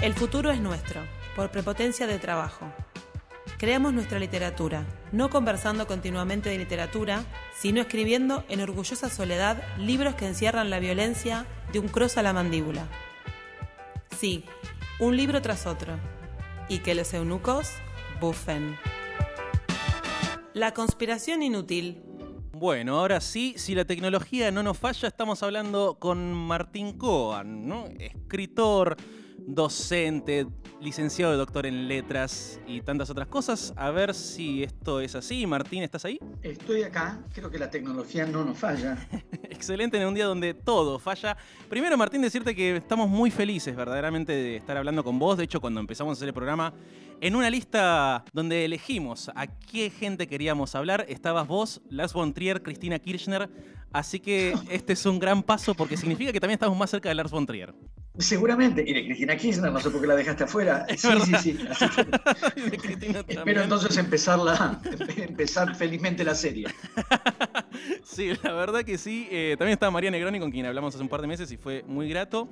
El futuro es nuestro, por prepotencia de trabajo. Creamos nuestra literatura, no conversando continuamente de literatura, sino escribiendo en orgullosa soledad libros que encierran la violencia de un cross a la mandíbula. Sí, un libro tras otro. Y que los eunucos bufen. La conspiración inútil. Bueno, ahora sí, si la tecnología no nos falla, estamos hablando con Martín Coan, escritor, docente, licenciado de doctor en letras y tantas otras cosas. A ver si esto es así. Martín, ¿estás ahí? Estoy acá, creo que la tecnología no nos falla. Excelente en un día donde todo falla. Primero, Martín, decirte que estamos muy felices verdaderamente de estar hablando con vos. De hecho, cuando empezamos a hacer el programa, en una lista donde elegimos a qué gente queríamos hablar, estabas vos, Lars von Trier, Cristina Kirchner. Así que este es un gran paso porque significa que también estamos más cerca de Lars von Trier. Seguramente, y de Cristina Kirchner, no sé por qué la dejaste afuera. Sí, sí, sí. Espero entonces empezarla, empezar felizmente la serie. sí, la verdad que sí. Eh, también estaba María Negroni, con quien hablamos hace un par de meses y fue muy grato.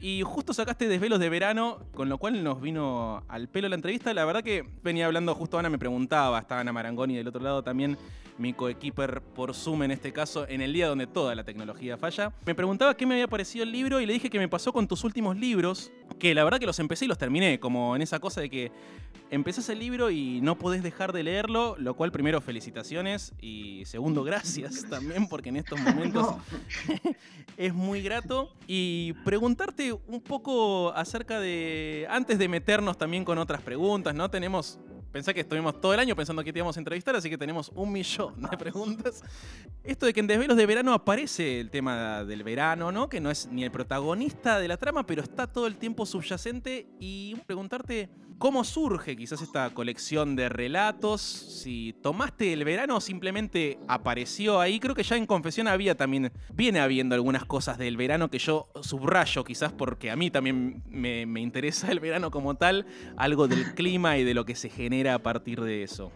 Y justo sacaste desvelos de verano, con lo cual nos vino al pelo la entrevista. La verdad que venía hablando, justo Ana me preguntaba, estaba Ana Marangoni del otro lado también, mi coequiper por Zoom en este caso, en el día donde toda la tecnología falla. Me preguntaba qué me había parecido el libro y le dije que me pasó con tus últimos libros, que la verdad que los empecé y los terminé, como en esa cosa de que empezás el libro y no podés dejar de leerlo, lo cual primero felicitaciones y segundo gracias también porque en estos momentos es muy grato. Y preguntarte un poco acerca de, antes de meternos también con otras preguntas, ¿no? Tenemos Pensé que estuvimos todo el año pensando que te íbamos a entrevistar, así que tenemos un millón de preguntas. Esto de que en Desvelos de Verano aparece el tema del verano, ¿no? Que no es ni el protagonista de la trama, pero está todo el tiempo subyacente. Y preguntarte cómo surge quizás esta colección de relatos, si tomaste el verano o simplemente apareció ahí. Creo que ya en Confesión había también, viene habiendo algunas cosas del verano que yo subrayo quizás porque a mí también me, me interesa el verano como tal, algo del clima y de lo que se genera a partir de eso.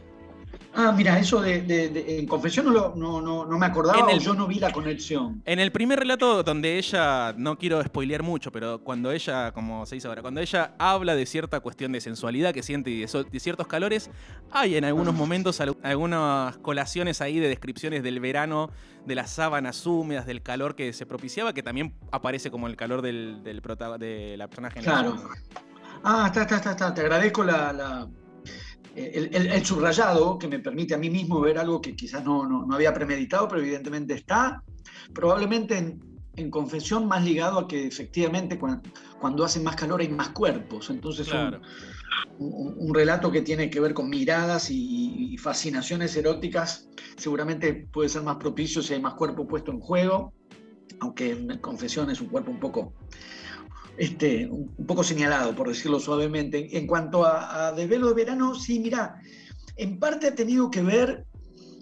Ah, mira, eso de, en confesión no, no, no, me acordaba o yo no vi la conexión. En el primer relato donde ella, no quiero spoilear mucho, pero cuando ella, como se dice ahora, cuando ella habla de cierta cuestión de sensualidad que siente y de, ciertos calores, hay en algunos momentos algunas colaciones ahí de descripciones del verano, de las sábanas húmedas, del calor que se propiciaba, que también aparece como el calor del, del de la personaje. Claro. Ah, está, está, está, Te agradezco la el, subrayado que me permite a mí mismo ver algo que quizás no, no, había premeditado, pero evidentemente está, probablemente en, confesión más ligado a que efectivamente cuando, hace más calor hay más cuerpos, entonces un, relato que tiene que ver con miradas y, fascinaciones eróticas seguramente puede ser más propicio si hay más cuerpo puesto en juego, aunque en confesión es un cuerpo un poco este, un poco señalado, por decirlo suavemente. En cuanto a, Desvelo de Verano, sí, mira, en parte ha tenido que ver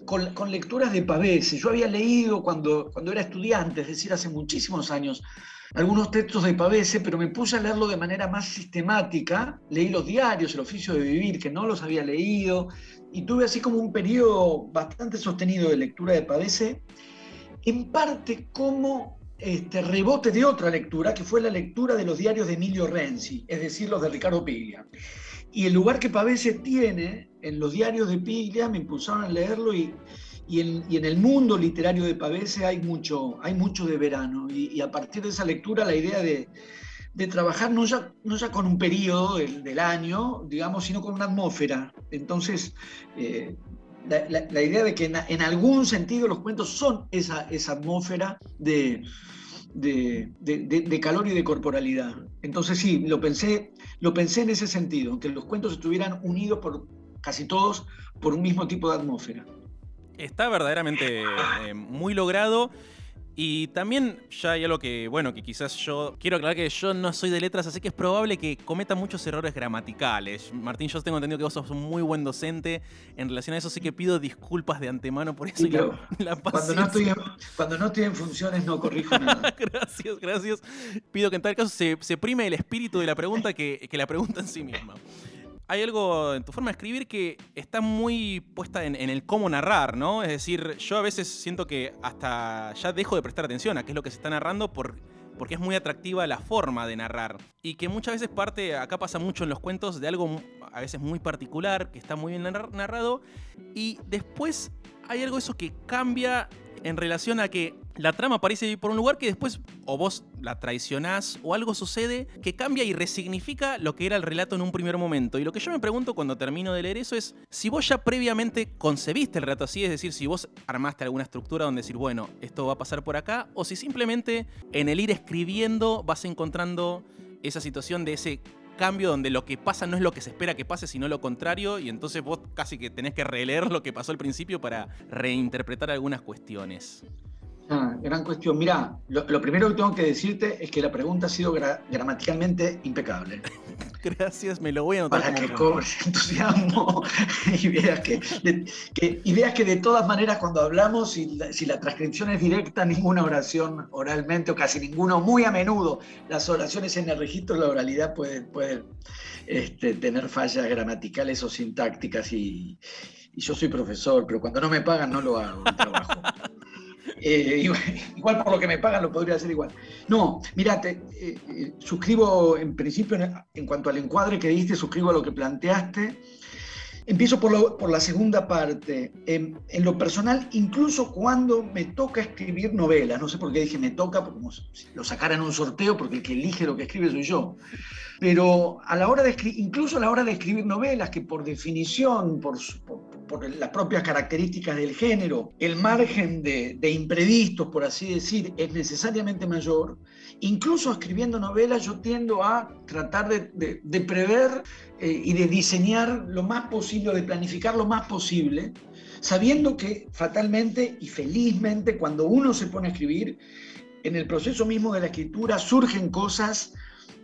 con, lecturas de Pavese. Yo había leído cuando, cuando era estudiante, es decir, hace muchísimos años, algunos textos de Pavese, pero me puse a leerlo de manera más sistemática. Leí los diarios, el oficio de vivir, que no los había leído, y tuve así como un periodo bastante sostenido de lectura de Pavese, en parte como este, rebote de otra lectura, que fue la lectura de los diarios de Emilio Renzi, es decir, los de Ricardo Piglia. Y el lugar que Pavese tiene en los diarios de Piglia me impulsaron a leerlo y, y, en, el mundo literario de Pavese hay mucho, hay mucho de verano. Y, a partir de esa lectura la idea de, de trabajar no ya, no ya con un periodo del, año, digamos, sino con una atmósfera. Entonces, eh, la, idea de que en, algún sentido los cuentos son esa, esa atmósfera de, de, calor y de corporalidad. Entonces sí, lo pensé, lo pensé en ese sentido, que los cuentos estuvieran unidos por casi todos por un mismo tipo de atmósfera. Está verdaderamente eh, muy logrado. Y también ya hay algo que, bueno, que quizás yo quiero aclarar que yo no soy de letras, así que es probable que cometa muchos errores gramaticales. Martín, yo tengo entendido que vos sos un muy buen docente en relación a eso, así que pido disculpas de antemano por eso. cuando, no estoy en, cuando no estoy en funciones no corrijo nada. gracias, gracias. Pido que en tal caso se, se prime el espíritu de la pregunta que, que la pregunta en sí misma hay algo en tu forma de escribir que está muy puesta en, el cómo narrar, ¿no? Es decir, yo a veces siento que hasta ya dejo de prestar atención a qué es lo que se está narrando por, porque es muy atractiva la forma de narrar. Y que muchas veces parte, acá pasa mucho en los cuentos, de algo a veces muy particular, que está muy bien narrado, y después hay algo eso que cambia en relación a que la trama parece ir por un lugar que después o vos la traicionás o algo sucede que cambia y resignifica lo que era el relato en un primer momento. Y lo que yo me pregunto cuando termino de leer eso es si vos ya previamente concebiste el relato así, es decir, si vos armaste alguna estructura donde decir, bueno, esto va a pasar por acá, o si simplemente en el ir escribiendo vas encontrando esa situación de ese cambio donde lo que pasa no es lo que se espera que pase, sino lo contrario, y entonces vos casi que tenés que releer lo que pasó al principio para reinterpretar algunas cuestiones. Ah, gran cuestión. Mira, lo, primero que tengo que decirte es que la pregunta ha sido gramaticalmente impecable. Gracias, me lo voy a anotar. Para que cobres entusiasmo y veas que, ideas que de todas maneras cuando hablamos, si la, si la, transcripción es directa, ninguna oración oralmente o casi ninguno, muy a menudo, las oraciones en el registro de la oralidad pueden, pueden este, tener fallas gramaticales o sintácticas y, y yo soy profesor, pero cuando no me pagan no lo hago, el trabajo. Eh, igual, por lo que me pagan lo podría hacer igual. No, mirate, eh, eh, suscribo en principio en, cuanto al encuadre que diste, suscribo a lo que planteaste. Empiezo por, la segunda parte. En, lo personal, incluso cuando me toca escribir novelas, no sé por qué dije me toca, como si lo sacara en un sorteo, porque el que elige lo que escribe soy yo. Pero a la hora de incluso a la hora de escribir novelas, que por definición, por, por, las propias características del género, el margen de, imprevistos, por así decir, es necesariamente mayor, incluso escribiendo novelas yo tiendo a tratar de, prever eh, y de diseñar lo más posible, de planificar lo más posible, sabiendo que fatalmente y felizmente cuando uno se pone a escribir, en el proceso mismo de la escritura surgen cosas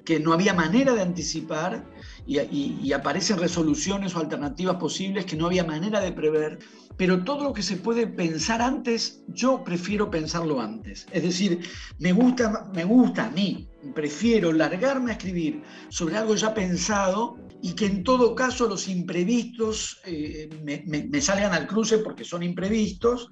que no había manera de anticipar y, aparecen resoluciones o alternativas posibles que no había manera de prever, pero todo lo que se puede pensar antes, yo prefiero pensarlo antes. Es decir, me gusta, me gusta a mí, prefiero largarme a escribir sobre algo ya pensado y que en todo caso los imprevistos eh, me salgan al cruce porque son imprevistos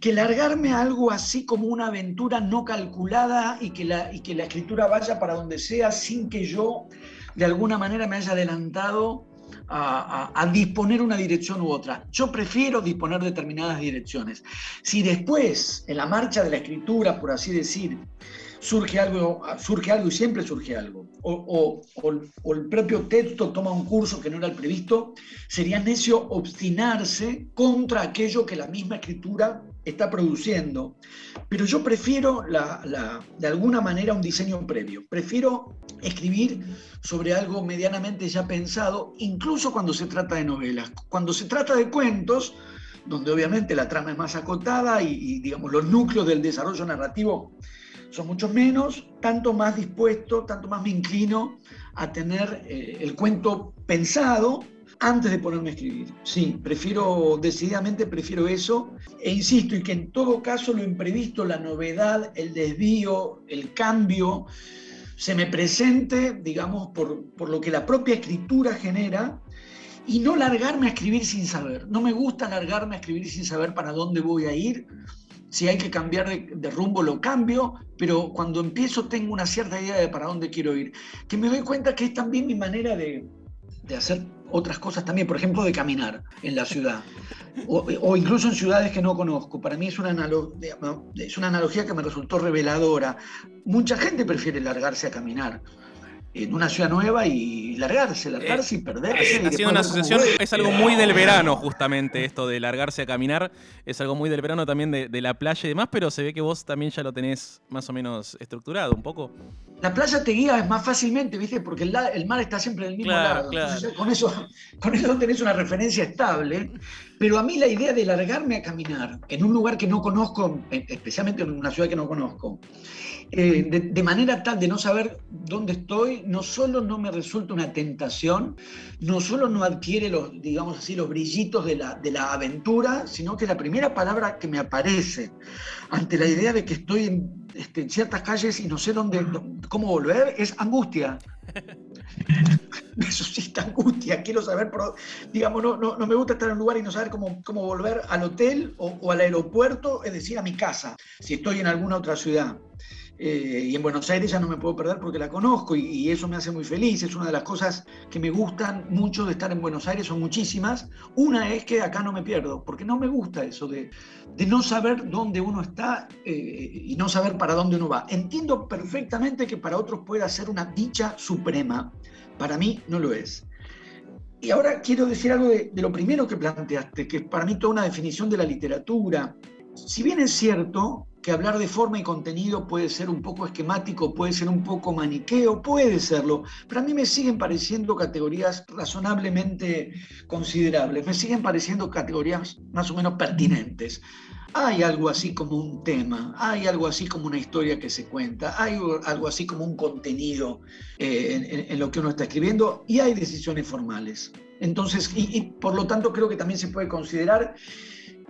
que largarme a algo así como una aventura no calculada y que, la, y que la escritura vaya para donde sea sin que yo de alguna manera me haya adelantado a, disponer una dirección u otra. Yo prefiero disponer determinadas direcciones. Si después, en la marcha de la escritura, por así decir, surge algo, surge algo y siempre surge algo, o, o, el propio texto toma un curso que no era el previsto, sería necio obstinarse contra aquello que la misma escritura está produciendo. Pero yo prefiero, la, de alguna manera, un diseño previo. Prefiero escribir sobre algo medianamente ya pensado, incluso cuando se trata de novelas. Cuando se trata de cuentos, donde obviamente la trama es más acotada y, digamos, los núcleos del desarrollo narrativo son mucho menos, tanto más dispuesto, tanto más me inclino a tener eh, el cuento pensado antes de ponerme a escribir. Sí, prefiero, decididamente prefiero eso. E insisto, y que en todo caso lo imprevisto, la novedad, el desvío, el cambio, se me presente, digamos, por, por lo que la propia escritura genera, y no largarme a escribir sin saber. No me gusta largarme a escribir sin saber para dónde voy a ir. Si hay que cambiar de, de, rumbo, lo cambio, pero cuando empiezo tengo una cierta idea de para dónde quiero ir. Que me doy cuenta que es también mi manera de, de hacer otras cosas también, por ejemplo, de caminar en la ciudad, o, incluso en ciudades que no conozco. Para mí es una, es una analogía que me resultó reveladora. Mucha gente prefiere largarse a caminar en una ciudad nueva y largarse, largarse y perderse. Eh, haciendo una asociación, es algo muy del verano, justamente, esto de largarse a caminar. Es algo muy del verano también de, de, la playa y demás, pero se ve que vos también ya lo tenés más o menos estructurado un poco. La playa te guía más fácilmente, ¿viste? Porque el, el mar está siempre del mismo lado. con, eso, con eso tenés una referencia estable. Pero a mí la idea de largarme a caminar en un lugar que no conozco, especialmente en una ciudad que no conozco, eh, de, manera tal de no saber dónde estoy, no solo no me resulta una tentación, no solo no adquiere los, digamos así, los brillitos de la, de la aventura, sino que la primera palabra que me aparece ante la idea de que estoy en, este, ciertas calles y no sé dónde, cómo volver es angustia. Me suscita angustia, quiero saber, digamos, no, no, me gusta estar en un lugar y no saber cómo, cómo volver al hotel o al aeropuerto, es decir, a mi casa, si estoy en alguna otra ciudad. Eh, y en Buenos Aires ya no me puedo perder porque la conozco y, eso me hace muy feliz. Es una de las cosas que me gustan mucho de estar en Buenos Aires, son muchísimas. Una es que acá no me pierdo, porque no me gusta eso de, no saber dónde uno está eh, y no saber para dónde uno va. Entiendo perfectamente que para otros pueda ser una dicha suprema. Para mí no lo es. Y ahora quiero decir algo de, de lo primero que planteaste, que es para mí toda una definición de la literatura. Si bien es cierto que hablar de forma y contenido puede ser un poco esquemático, puede ser un poco maniqueo, puede serlo, pero a mí me siguen pareciendo categorías razonablemente considerables, me siguen pareciendo categorías más o menos pertinentes. Hay algo así como un tema, hay algo así como una historia que se cuenta, hay algo así como un contenido eh, en, lo que uno está escribiendo y hay decisiones formales. Entonces, y por lo tanto creo que también se puede considerar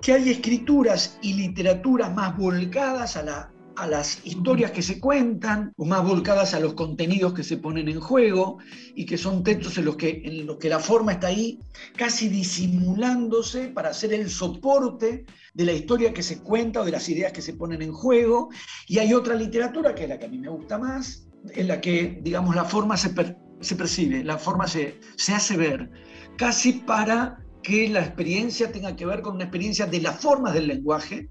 que hay escrituras y literaturas más volcadas a, las historias que se cuentan o más volcadas a los contenidos que se ponen en juego y que son textos en los que, en los que la forma está ahí casi disimulándose para ser el soporte de la historia que se cuenta o de las ideas que se ponen en juego. Y hay otra literatura, que es la que a mí me gusta más, en la que, digamos, la forma se, se percibe, la forma se, se hace ver, casi para que la experiencia tenga que ver con una experiencia de las formas del lenguaje.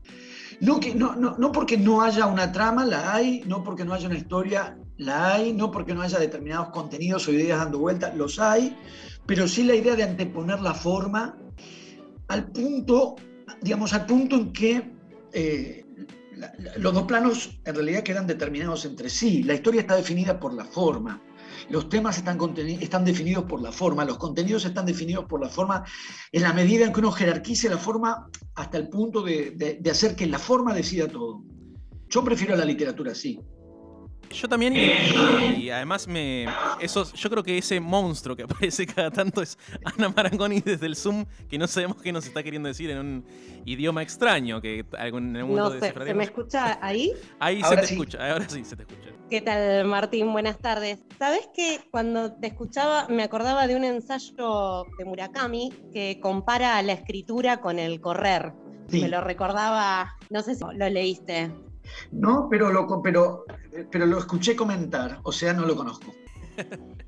No, que, no, no, no porque no haya una trama, la hay, no porque no haya una historia, la hay, no porque no haya determinados contenidos o ideas dando vueltas, los hay, pero sí la idea de anteponer la forma al punto, digamos, al punto en que eh, los dos planos en realidad quedan determinados entre sí. La historia está definida por la forma. Los temas están, definidos por la forma, los contenidos están definidos por la forma, en la medida en que uno jerarquice la forma hasta el punto de, de hacer que la forma decida todo. Yo prefiero la literatura así. Yo también, y, además me. Eso, yo creo que ese monstruo que aparece cada tanto es Ana Marangoni desde el Zoom, que no sabemos qué nos está queriendo decir en un idioma extraño que en algún no sé, ¿Se me escucha ahí? Ahí se te escucha, ahora sí se te escucha. ¿Qué tal, Martín? Buenas tardes. Sabes que cuando te escuchaba me acordaba de un ensayo de Murakami que compara la escritura con el correr. Me lo recordaba, no sé si lo leíste. No, pero lo, pero, pero lo escuché comentar, o sea, no lo conozco.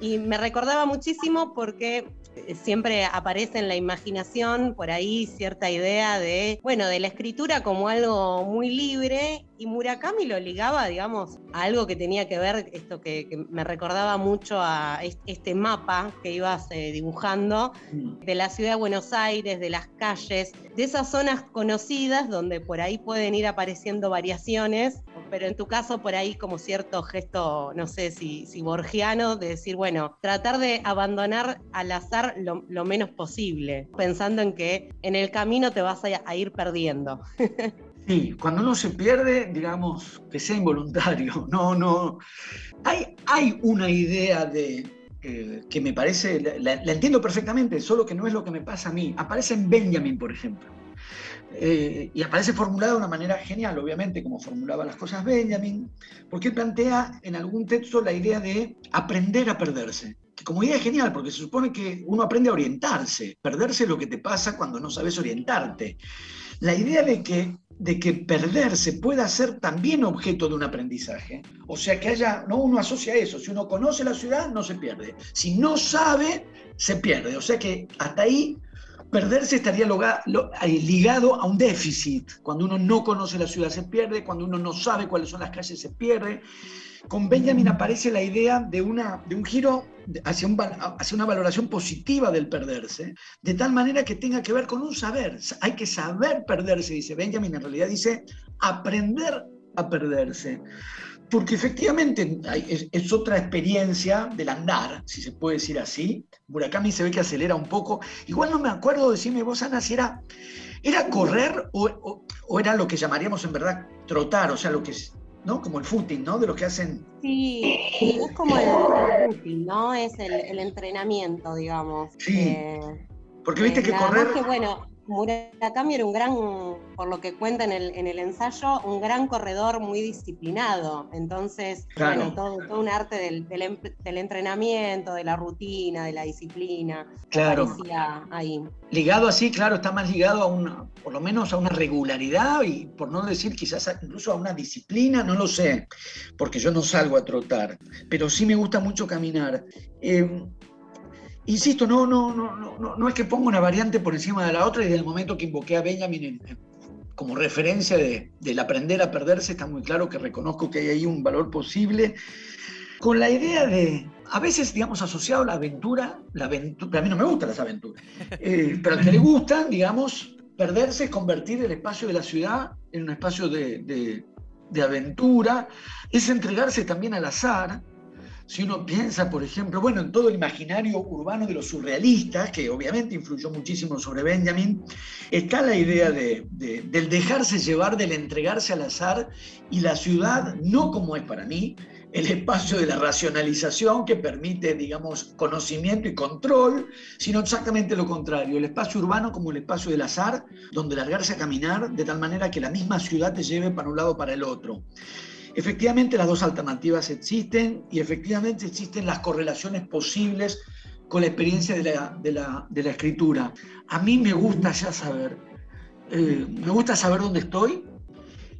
Y me recordaba muchísimo porque eh, siempre aparece en la imaginación por ahí cierta idea de, bueno, de la escritura como algo muy libre y Murakami lo ligaba, digamos, a algo que tenía que ver, esto que, me recordaba mucho a este mapa que ibas eh, dibujando mm. de la ciudad de Buenos Aires, de las calles, de esas zonas conocidas donde por ahí pueden ir apareciendo variaciones, pero en tu caso por ahí como cierto gesto, no sé si, si borgiano, de decir, bueno, tratar de abandonar al azar lo, menos posible, pensando en que en el camino te vas a ir perdiendo. Sí, cuando uno se pierde, digamos, que sea involuntario. No, no. Hay, hay una idea de, eh, que me parece, la, entiendo perfectamente, solo que no es lo que me pasa a mí. Aparece en Benjamin, por ejemplo. Eh, y aparece formulada de una manera genial, obviamente, como formulaba las cosas Benjamin, porque plantea en algún texto la idea de aprender a perderse. Que como idea es genial, porque se supone que uno aprende a orientarse. Perderse es lo que te pasa cuando no sabes orientarte. La idea de que de que perderse pueda ser también objeto de un aprendizaje. O sea, que haya, no uno asocia eso, si uno conoce la ciudad, no se pierde. Si no sabe, se pierde. O sea que hasta ahí perderse estaría ligado a un déficit. Cuando uno no conoce la ciudad se pierde, cuando uno no sabe cuáles son las calles se pierde. Con Benjamin aparece la idea de, una, de un giro hacia, hacia una valoración positiva del perderse, de tal manera que tenga que ver con un saber. Hay que saber perderse, dice Benjamin, en realidad dice aprender a perderse. Porque efectivamente es, otra experiencia del andar, si se puede decir así. Murakami se ve que acelera un poco. Igual no me acuerdo, decirme vos, Ana, si era, era correr o, o, era lo que llamaríamos en verdad trotar, o sea, lo que ¿no? Como el footing, ¿no? De lo que hacen. Sí, es como el, footing, ¿no? Es el, entrenamiento, digamos. Sí. Eh, Porque viste que correr. Que, bueno, Murakami era un gran, por lo que cuenta en el, en el ensayo, un gran corredor muy disciplinado. Entonces, bueno, todo, todo, un arte del, del, entrenamiento, de la rutina, de la disciplina. Claro. ahí. Ligado así, claro, está más ligado a una, por lo menos a una regularidad y por no decir quizás incluso a una disciplina, no lo sé, porque yo no salgo a trotar, pero sí me gusta mucho caminar. Eh, Insisto, no, no, no, no, no es que ponga una variante por encima de la otra y desde el momento que invoqué a Benjamin como referencia de, del aprender a perderse, está muy claro que reconozco que hay ahí un valor posible. Con la idea de, a veces, digamos, asociado a la aventura, la aventura, a mí no me gustan las aventuras, eh, pero al que le gustan, digamos, perderse es convertir el espacio de la ciudad en un espacio de, de, de aventura, es entregarse también al azar, si uno piensa, por ejemplo, bueno, en todo el imaginario urbano de los surrealistas, que obviamente influyó muchísimo sobre Benjamin, está la idea de, del dejarse llevar, del entregarse al azar y la ciudad, no como es para mí, el espacio de la racionalización que permite, digamos, conocimiento y control, sino exactamente lo contrario, el espacio urbano como el espacio del azar, donde largarse a caminar de tal manera que la misma ciudad te lleve para un lado para el otro. Efectivamente las dos alternativas existen y efectivamente existen las correlaciones posibles con la experiencia de la, escritura. A mí me gusta ya saber, eh, me gusta saber dónde estoy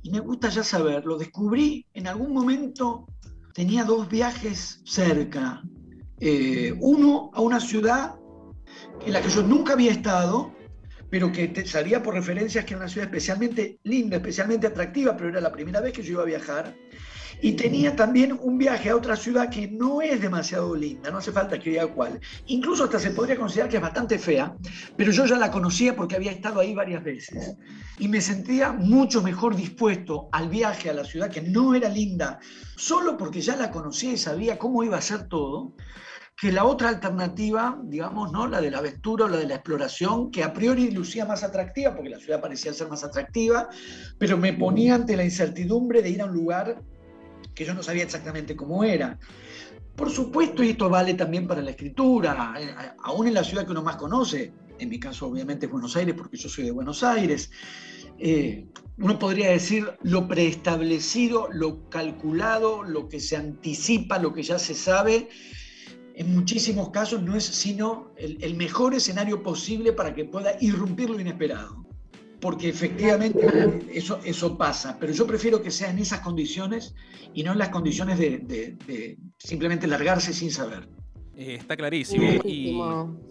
y me gusta ya saber, lo descubrí en algún momento, tenía dos viajes cerca, eh, uno a una ciudad en la que yo nunca había estado, pero que te salía por referencias que era una ciudad especialmente linda, especialmente atractiva, pero era la primera vez que yo iba a viajar. Y tenía también un viaje a otra ciudad que no es demasiado linda, no hace falta que diga cuál. Incluso hasta se podría considerar que es bastante fea, pero yo ya la conocía porque había estado ahí varias veces. Y me sentía mucho mejor dispuesto al viaje a la ciudad que no era linda, solo porque ya la conocía y sabía cómo iba a ser todo, que la otra alternativa, digamos, ¿no? la de la aventura o la de la exploración, que a priori lucía más atractiva, porque la ciudad parecía ser más atractiva, pero me ponía ante la incertidumbre de ir a un lugar que yo no sabía exactamente cómo era. Por supuesto, y esto vale también para la escritura, eh, aún en la ciudad que uno más conoce, en mi caso obviamente es Buenos Aires, porque yo soy de Buenos Aires, eh, uno podría decir lo preestablecido, lo calculado, lo que se anticipa, lo que ya se sabe, en muchísimos casos no es sino el, mejor escenario posible para que pueda irrumpir lo inesperado. Porque efectivamente eso, eso pasa, pero yo prefiero que sea en esas condiciones y no en las condiciones de simplemente largarse sin saber. Eh, está clarísimo. Y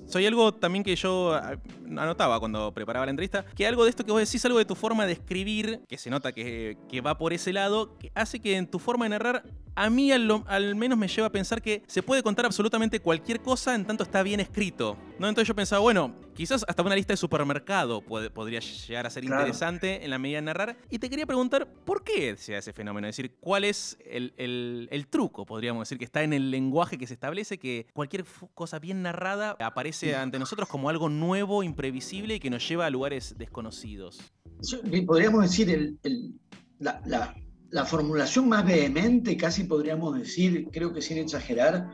soy algo también que yo ah, anotaba cuando preparaba la entrevista, que algo de esto que vos decís, algo de tu forma de escribir, que se nota que, va por ese lado, que hace que en tu forma de narrar, a mí al, al, menos me lleva a pensar que se puede contar absolutamente cualquier cosa en tanto está bien escrito. ¿no? Entonces yo pensaba, bueno, quizás hasta una lista de supermercado podría llegar a ser interesante en la medida de narrar. Y te quería preguntar, ¿por qué se hace ese fenómeno? Es decir, ¿cuál es el, el, el truco, podríamos decir, que está en el lenguaje que se establece que cualquier cosa bien narrada aparece ante nosotros como algo nuevo, imprevisible y que nos lleva a lugares desconocidos. Podríamos decir, la, la, formulación más vehemente, casi podríamos decir, creo que sin exagerar,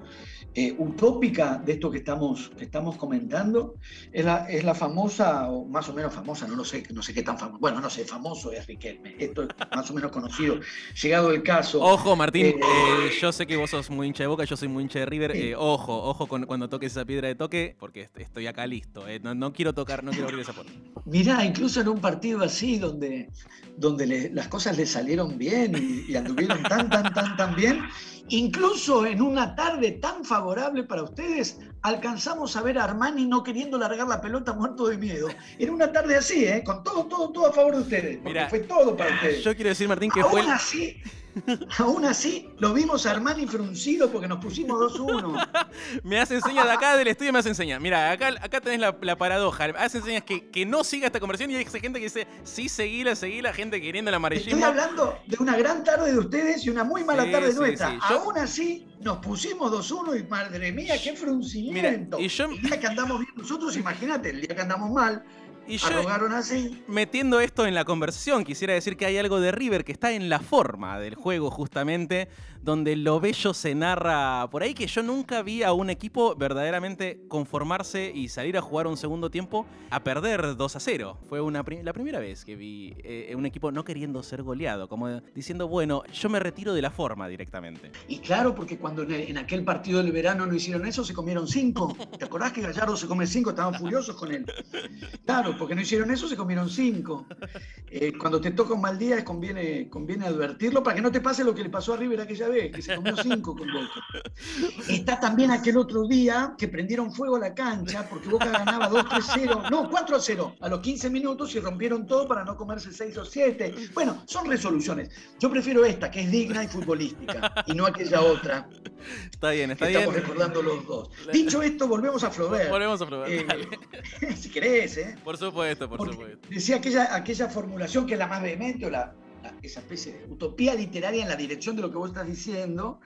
eh, utópica de esto que estamos, que estamos comentando es la, es la famosa, o más o menos famosa, no lo sé, no sé qué tan famoso, bueno, no sé, famoso es Riquelme, esto es más o menos conocido. Llegado el caso. Ojo, Martín, eh, eh, yo sé que vos sos muy hincha de boca, yo soy muy hincha de River. ojo, ojo cuando toques esa piedra de toque, porque estoy acá listo. No, quiero tocar, no quiero abrir esa puerta. Mirá, incluso en un partido así, donde, donde las cosas le salieron bien y, y anduvieron tan, tan, tan, tan bien Incluso en una tarde tan favorable para ustedes, alcanzamos a ver a Armani no queriendo largar la pelota muerto de miedo. Era una tarde así, ¿eh? con todo, todo, todo a favor de ustedes. Mira, fue todo para ustedes. Yo quiero decir, Martín, que Aún fue. Así, Aún así, lo vimos a Armani fruncido porque nos pusimos 2-1. me hace señas de acá del estudio, me hace señas. Mira, acá, acá tenés la, paradoja. Hace señas que, que no siga esta conversión y hay gente que dice, sí, seguila, seguila, gente queriendo el amarillismo. Estoy hablando de una gran tarde de ustedes y una muy mala tarde nuestra. Aún así, nos pusimos 2-1 y madre mía, qué fruncimiento. y yo... El día que andamos bien nosotros, imagínate, el día que andamos mal, Y yo- así. Metiendo esto en la conversación, quisiera decir que hay algo de River que está en la forma del juego, justamente, donde lo bello se narra por ahí, que yo nunca vi a un equipo verdaderamente conformarse y salir a jugar un segundo tiempo a perder 2 a 0. Fue una la primera vez que vi eh, un equipo no queriendo ser goleado, como diciendo, bueno, yo me retiro de la forma directamente. Y claro, porque cuando en, en aquel partido del verano no hicieron eso, se comieron cinco. ¿Te acordás que Gallardo se come cinco? Estaban furiosos con él. Claro, porque no hicieron eso, se comieron cinco. Eh, cuando te toca un mal día, es conviene, conviene advertirlo para que no te pase lo que le pasó a River aquella vez, que se comió cinco con Boca. Está también aquel otro día que prendieron fuego a la cancha porque Boca ganaba 2-3-0, no, 4-0 a los 15 minutos y rompieron todo para no comerse 6 o 7. Bueno, son resoluciones. Yo prefiero esta, que es digna y futbolística, y no aquella otra Está bien, está bien. estamos recordando los dos. Dicho esto, volvemos a Flaubert. Volvemos a probar. Eh, si querés, ¿eh? Por supuesto, por Porque supuesto. decía aquella, aquella formulación que es la más vehemente, o la, la- esa especie de utopía literaria en la dirección de lo que vos estás diciendo,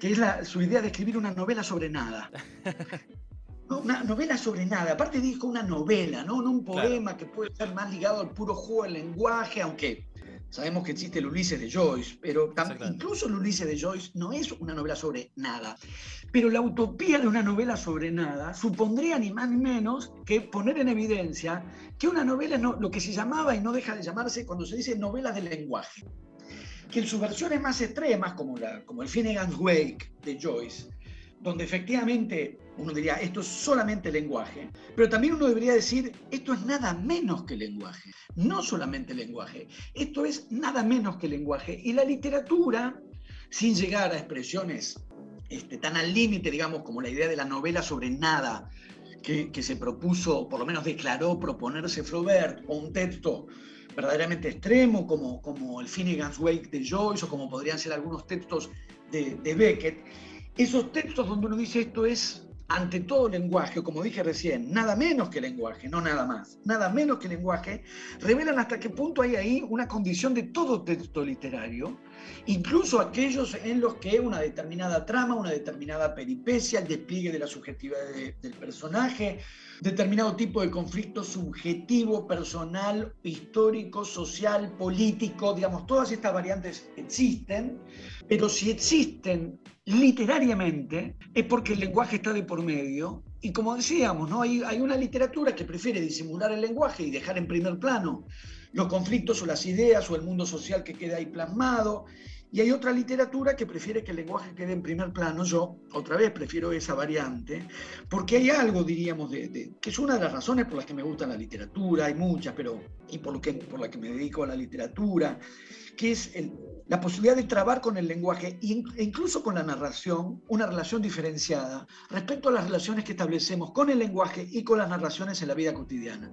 que es la- su idea de escribir una novela sobre nada. No, una novela sobre nada. Aparte dijo una novela, ¿no? No un Claro. poema que puede estar más ligado al puro juego del lenguaje, aunque sabemos que existe el Ulises de Joyce, pero incluso el Ulises de Joyce no es una novela sobre nada. Pero la utopía de una novela sobre nada supondría ni más ni menos que poner en evidencia que una novela es no- lo que se llamaba y no deja de llamarse cuando se dice novelas del lenguaje. Que en sus versiones más extremas, como, la, como el Finnegan's Wake de Joyce, donde efectivamente uno diría esto es solamente lenguaje, pero también uno debería decir esto es nada menos que lenguaje, no solamente lenguaje, esto es nada menos que lenguaje. Y la literatura, sin llegar a expresiones este, tan al límite, digamos, como la idea de la novela sobre nada que, se propuso, por lo menos declaró proponerse Flaubert, o un texto verdaderamente extremo como, como el Finnegan's Wake de Joyce o como podrían ser algunos textos de, de Beckett, esos textos donde uno dice esto es ante todo lenguaje, o como dije recién, nada menos que lenguaje, no nada más, nada menos que lenguaje, revelan hasta qué punto hay ahí una condición de todo texto literario, incluso aquellos en los que una determinada trama, una determinada peripecia, el despliegue de la subjetividad de- del personaje, determinado tipo de conflicto subjetivo, personal, histórico, social, político, digamos, todas estas variantes existen, pero si existen literariamente es porque el lenguaje está de por medio. Y como decíamos, ¿no? hay, hay una literatura que prefiere disimular el lenguaje y dejar en primer plano los conflictos o las ideas o el mundo social que queda ahí plasmado. Y hay otra literatura que prefiere que el lenguaje quede en primer plano. Yo, otra vez, prefiero esa variante, porque hay algo, diríamos, que es una de las razones por las que me gusta la literatura, hay muchas, pero y por, lo que, por la que me dedico a la literatura, que es el- la posibilidad de trabar con el lenguaje e e incluso con la narración una relación diferenciada respecto a las relaciones que establecemos con el lenguaje y con las narraciones en la vida cotidiana.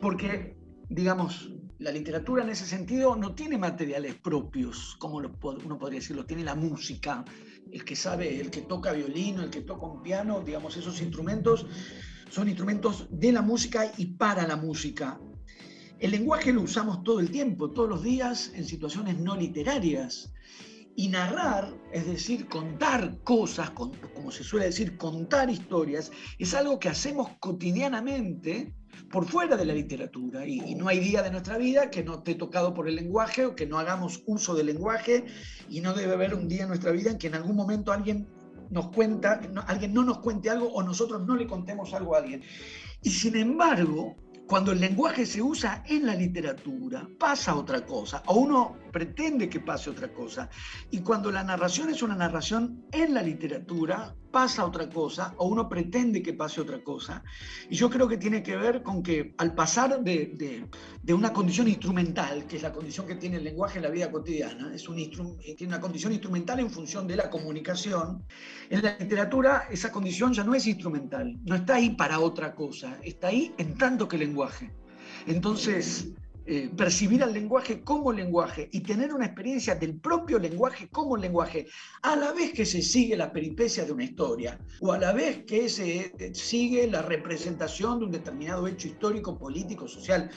Porque, digamos, la literatura en ese sentido no tiene materiales propios, como uno podría decirlo, tiene la música, el que sabe, el que toca violino, el que toca un piano, digamos, esos instrumentos son instrumentos de la música y para la música. El lenguaje lo usamos todo el tiempo, todos los días, en situaciones no literarias. Y narrar, es decir, contar cosas, como se suele decir, contar historias, es algo que hacemos cotidianamente por fuera de la literatura. Y, no hay día de nuestra vida que no esté tocado por el lenguaje o que no hagamos uso del lenguaje. Y no debe haber un día en nuestra vida en que en algún momento alguien nos cuenta, alguien no nos cuente algo o nosotros no le contemos algo a alguien. Y sin embargo, cuando el lenguaje se usa en la literatura, pasa otra cosa, o uno pretende que pase otra cosa. Y cuando la narración es una narración en la literatura, pasa otra cosa, o uno pretende que pase otra cosa. Y yo creo que tiene que ver con que al pasar de, de- una condición instrumental, que es la condición que tiene el lenguaje en la vida cotidiana, es una condición instrumental en función de la comunicación, en la literatura esa condición ya no es instrumental, no está ahí para otra cosa, está ahí en tanto que lenguaje. Entonces, eh, percibir al lenguaje como lenguaje y tener una experiencia del propio lenguaje como lenguaje, a la vez que se sigue la peripecia de una historia o a la vez que se eh, sigue la representación de un determinado hecho histórico, político, social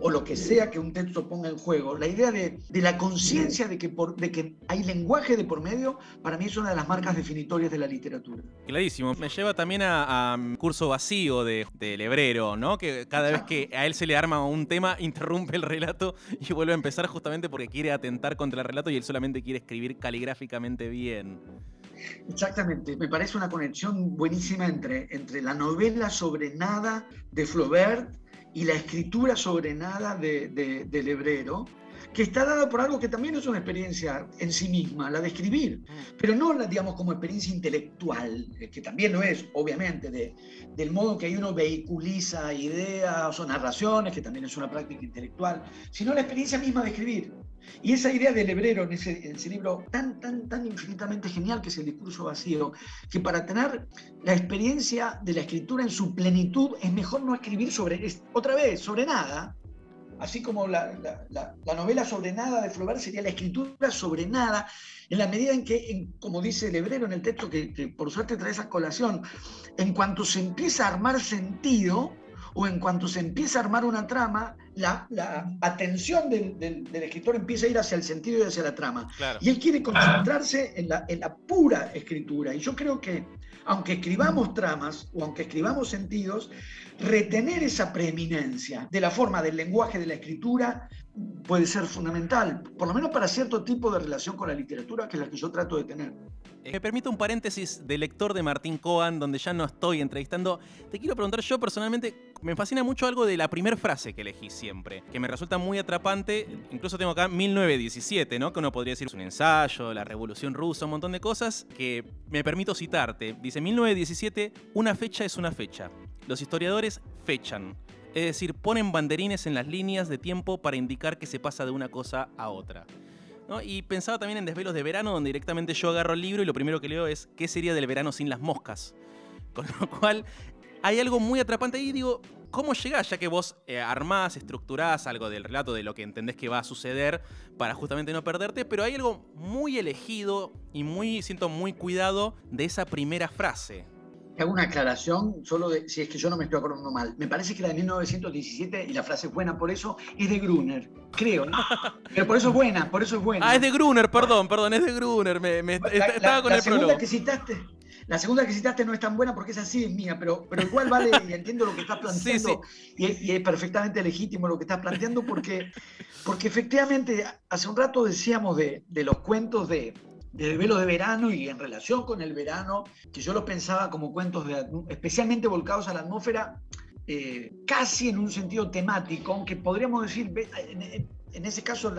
o lo que sea que un texto ponga en juego. La idea de, la conciencia de, que de que hay lenguaje de por medio, para mí es una de las marcas definitorias de la literatura. Clarísimo. Me lleva también a, un curso vacío de, de Lebrero, ¿no? Que cada vez que a él se le arma un tema, interrumpe el relato y vuelve a empezar justamente porque quiere atentar contra el relato y él solamente quiere escribir caligráficamente bien. Exactamente, me parece una conexión buenísima entre, entre la novela sobre nada de Flaubert y la escritura sobre nada de, de, Lebrero, que está dada por algo que también es una experiencia en sí misma, la de escribir, mm. pero no la, digamos, como experiencia intelectual, eh, que también lo es, obviamente, de, del modo que ahí uno vehiculiza ideas o narraciones, que también es una práctica intelectual, sino la experiencia misma de escribir. Y esa idea del hebrero en ese, libro tan, tan, tan infinitamente genial que es el discurso vacío, que para tener la experiencia de la escritura en su plenitud es mejor no escribir sobre, otra vez, sobre nada, así como la, novela sobre nada de Flaubert sería la escritura sobre nada, en la medida en que, como dice el hebrero en el texto que, que por suerte trae esa colación, en cuanto se empieza a armar sentido, o en cuanto se empieza a armar una trama, la, atención del, escritor empieza a ir hacia el sentido y hacia la trama. Y él quiere concentrarse en la, en la pura escritura. Y yo creo que, aunque escribamos tramas o aunque escribamos sentidos, retener esa preeminencia de la forma del lenguaje de la escritura puede ser fundamental, por lo menos para cierto tipo de relación con la literatura, que es la que yo trato de tener. Me eh, permito un paréntesis de lector de Martín Coan, donde ya no estoy entrevistando. Te quiero preguntar, yo personalmente me fascina mucho algo de la primera frase que elegí siempre, que me resulta muy atrapante. Incluso tengo acá 1917, ¿no? Que uno podría decir es un ensayo, la revolución rusa, un montón de cosas que me permito citarte. Dice 1917, una fecha es una fecha. Los historiadores fechan. Es decir, ponen banderines en las líneas de tiempo para indicar que se pasa de una cosa a otra. Y pensaba también en Desvelos de Verano, donde directamente yo agarro el libro y lo primero que leo es ¿qué sería del verano sin las moscas? Con lo cual hay algo muy atrapante ahí. Digo, ¿cómo llegás? Ya que vos eh, armás, estructurás algo del relato de lo que entendés que va a suceder para justamente no perderte, pero hay algo muy elegido y muy, siento muy cuidado de esa primera frase hago una aclaración, solo de, si es que yo no me estoy acordando mal. Me parece que la de 1917, y la frase es buena por eso, es de Gruner, creo, ¿no? Pero por eso es buena, por eso es buena. Ah, es de Gruner, perdón, perdón, es de Gruner. Me, estaba con el segunda que citaste, La segunda que citaste no es tan buena porque es así, es mía, pero, pero igual vale y entiendo lo que estás planteando Y, es perfectamente legítimo lo que estás planteando porque, porque efectivamente hace un rato decíamos de, de los cuentos de, de velo de verano y en relación con el verano, que yo los pensaba como cuentos especialmente volcados a la atmósfera, eh, casi en un sentido temático, aunque podríamos decir, en, ese caso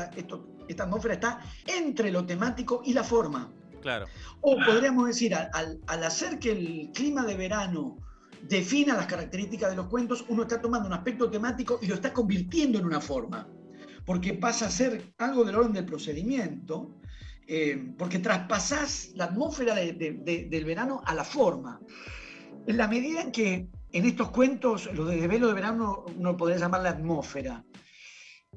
esta atmósfera está entre lo temático y la forma. Claro. O podríamos decir, al, al hacer que el clima de verano defina las características de los cuentos, uno está tomando un aspecto temático y lo está convirtiendo en una forma, porque pasa a ser algo del orden del procedimiento eh, porque traspasás la atmósfera del verano a la forma. En la medida en que en estos cuentos, los de velo de verano, uno podría llamar la atmósfera.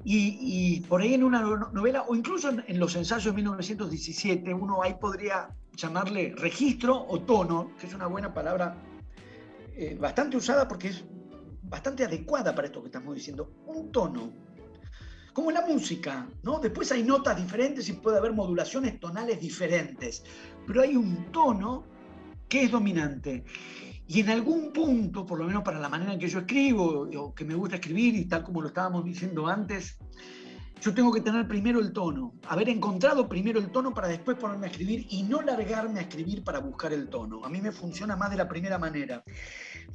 Y, por ahí en una novela, o incluso en, los ensayos de 1917, uno ahí podría llamarle registro o tono, que es una buena palabra eh, bastante usada porque es bastante adecuada para esto que estamos diciendo. Un tono como la música, ¿no? Después hay notas diferentes y puede haber modulaciones tonales diferentes, pero hay un tono que es dominante. Y en algún punto, por lo menos para la manera en que yo escribo, o que me gusta escribir, y tal como lo estábamos diciendo antes, yo tengo que tener primero el tono, haber encontrado primero el tono para después ponerme a escribir y no largarme a escribir para buscar el tono. A mí me funciona más de la primera manera.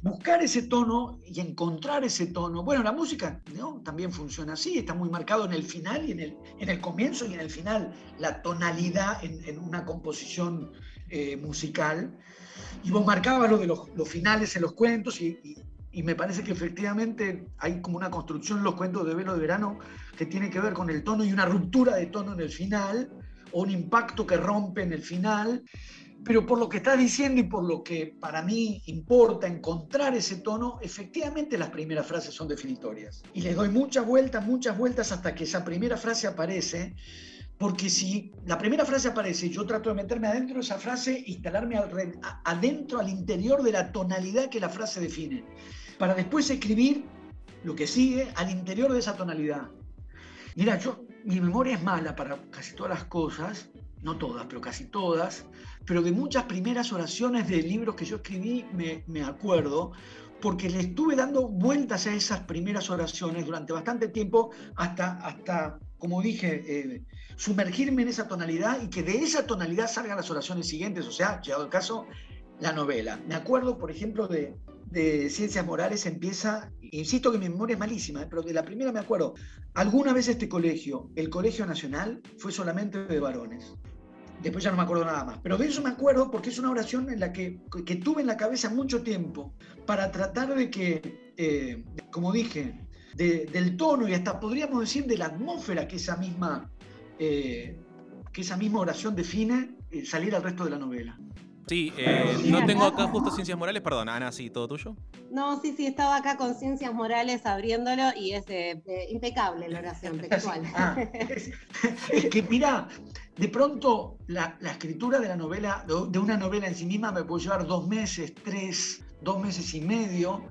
Buscar ese tono y encontrar ese tono. Bueno, la música también funciona así, está muy marcado en el final y en el, en el comienzo y en el final, la tonalidad en, una composición eh, musical. Y vos marcabas lo de los, finales en los cuentos y, y me parece que efectivamente hay como una construcción en los cuentos de Velo de Verano que tiene que ver con el tono y una ruptura de tono en el final, o un impacto que rompe en el final. Pero por lo que estás diciendo y por lo que para mí importa encontrar ese tono, efectivamente las primeras frases son definitorias. Y les doy muchas vueltas, muchas vueltas hasta que esa primera frase aparece, porque si la primera frase aparece yo trato de meterme adentro de esa frase, instalarme adentro, al interior de la tonalidad que la frase define, para después escribir lo que sigue al interior de esa tonalidad. Mira, yo, mi memoria es mala para casi todas las cosas, no todas, pero casi todas, pero de muchas primeras oraciones de libros que yo escribí me, acuerdo, porque le estuve dando vueltas a esas primeras oraciones durante bastante tiempo, hasta, hasta como dije, eh, sumergirme en esa tonalidad y que de esa tonalidad salgan las oraciones siguientes, o sea, llegado el caso, la novela. Me acuerdo, por ejemplo, de, de Ciencias Morales, empieza, insisto que mi memoria es malísima, pero de la primera me acuerdo, alguna vez este colegio, el Colegio Nacional, fue solamente de varones. Después ya no me acuerdo nada más. Pero de eso me acuerdo porque es una oración en la que, que tuve en la cabeza mucho tiempo para tratar de que, eh, como dije, del tono y hasta podríamos decir de la atmósfera que esa misma, eh, que esa misma oración define, eh, salir al resto de la novela. Sí, eh, no tengo acá justo Ciencias Morales, perdón, Ana, sí, todo tuyo. No, sí, sí, estaba acá con Ciencias Morales abriéndolo y es impecable la oración textual. Ah, es, que mira, de pronto la, escritura de la novela, de una novela en sí misma me puede llevar dos meses, tres, dos meses y medio,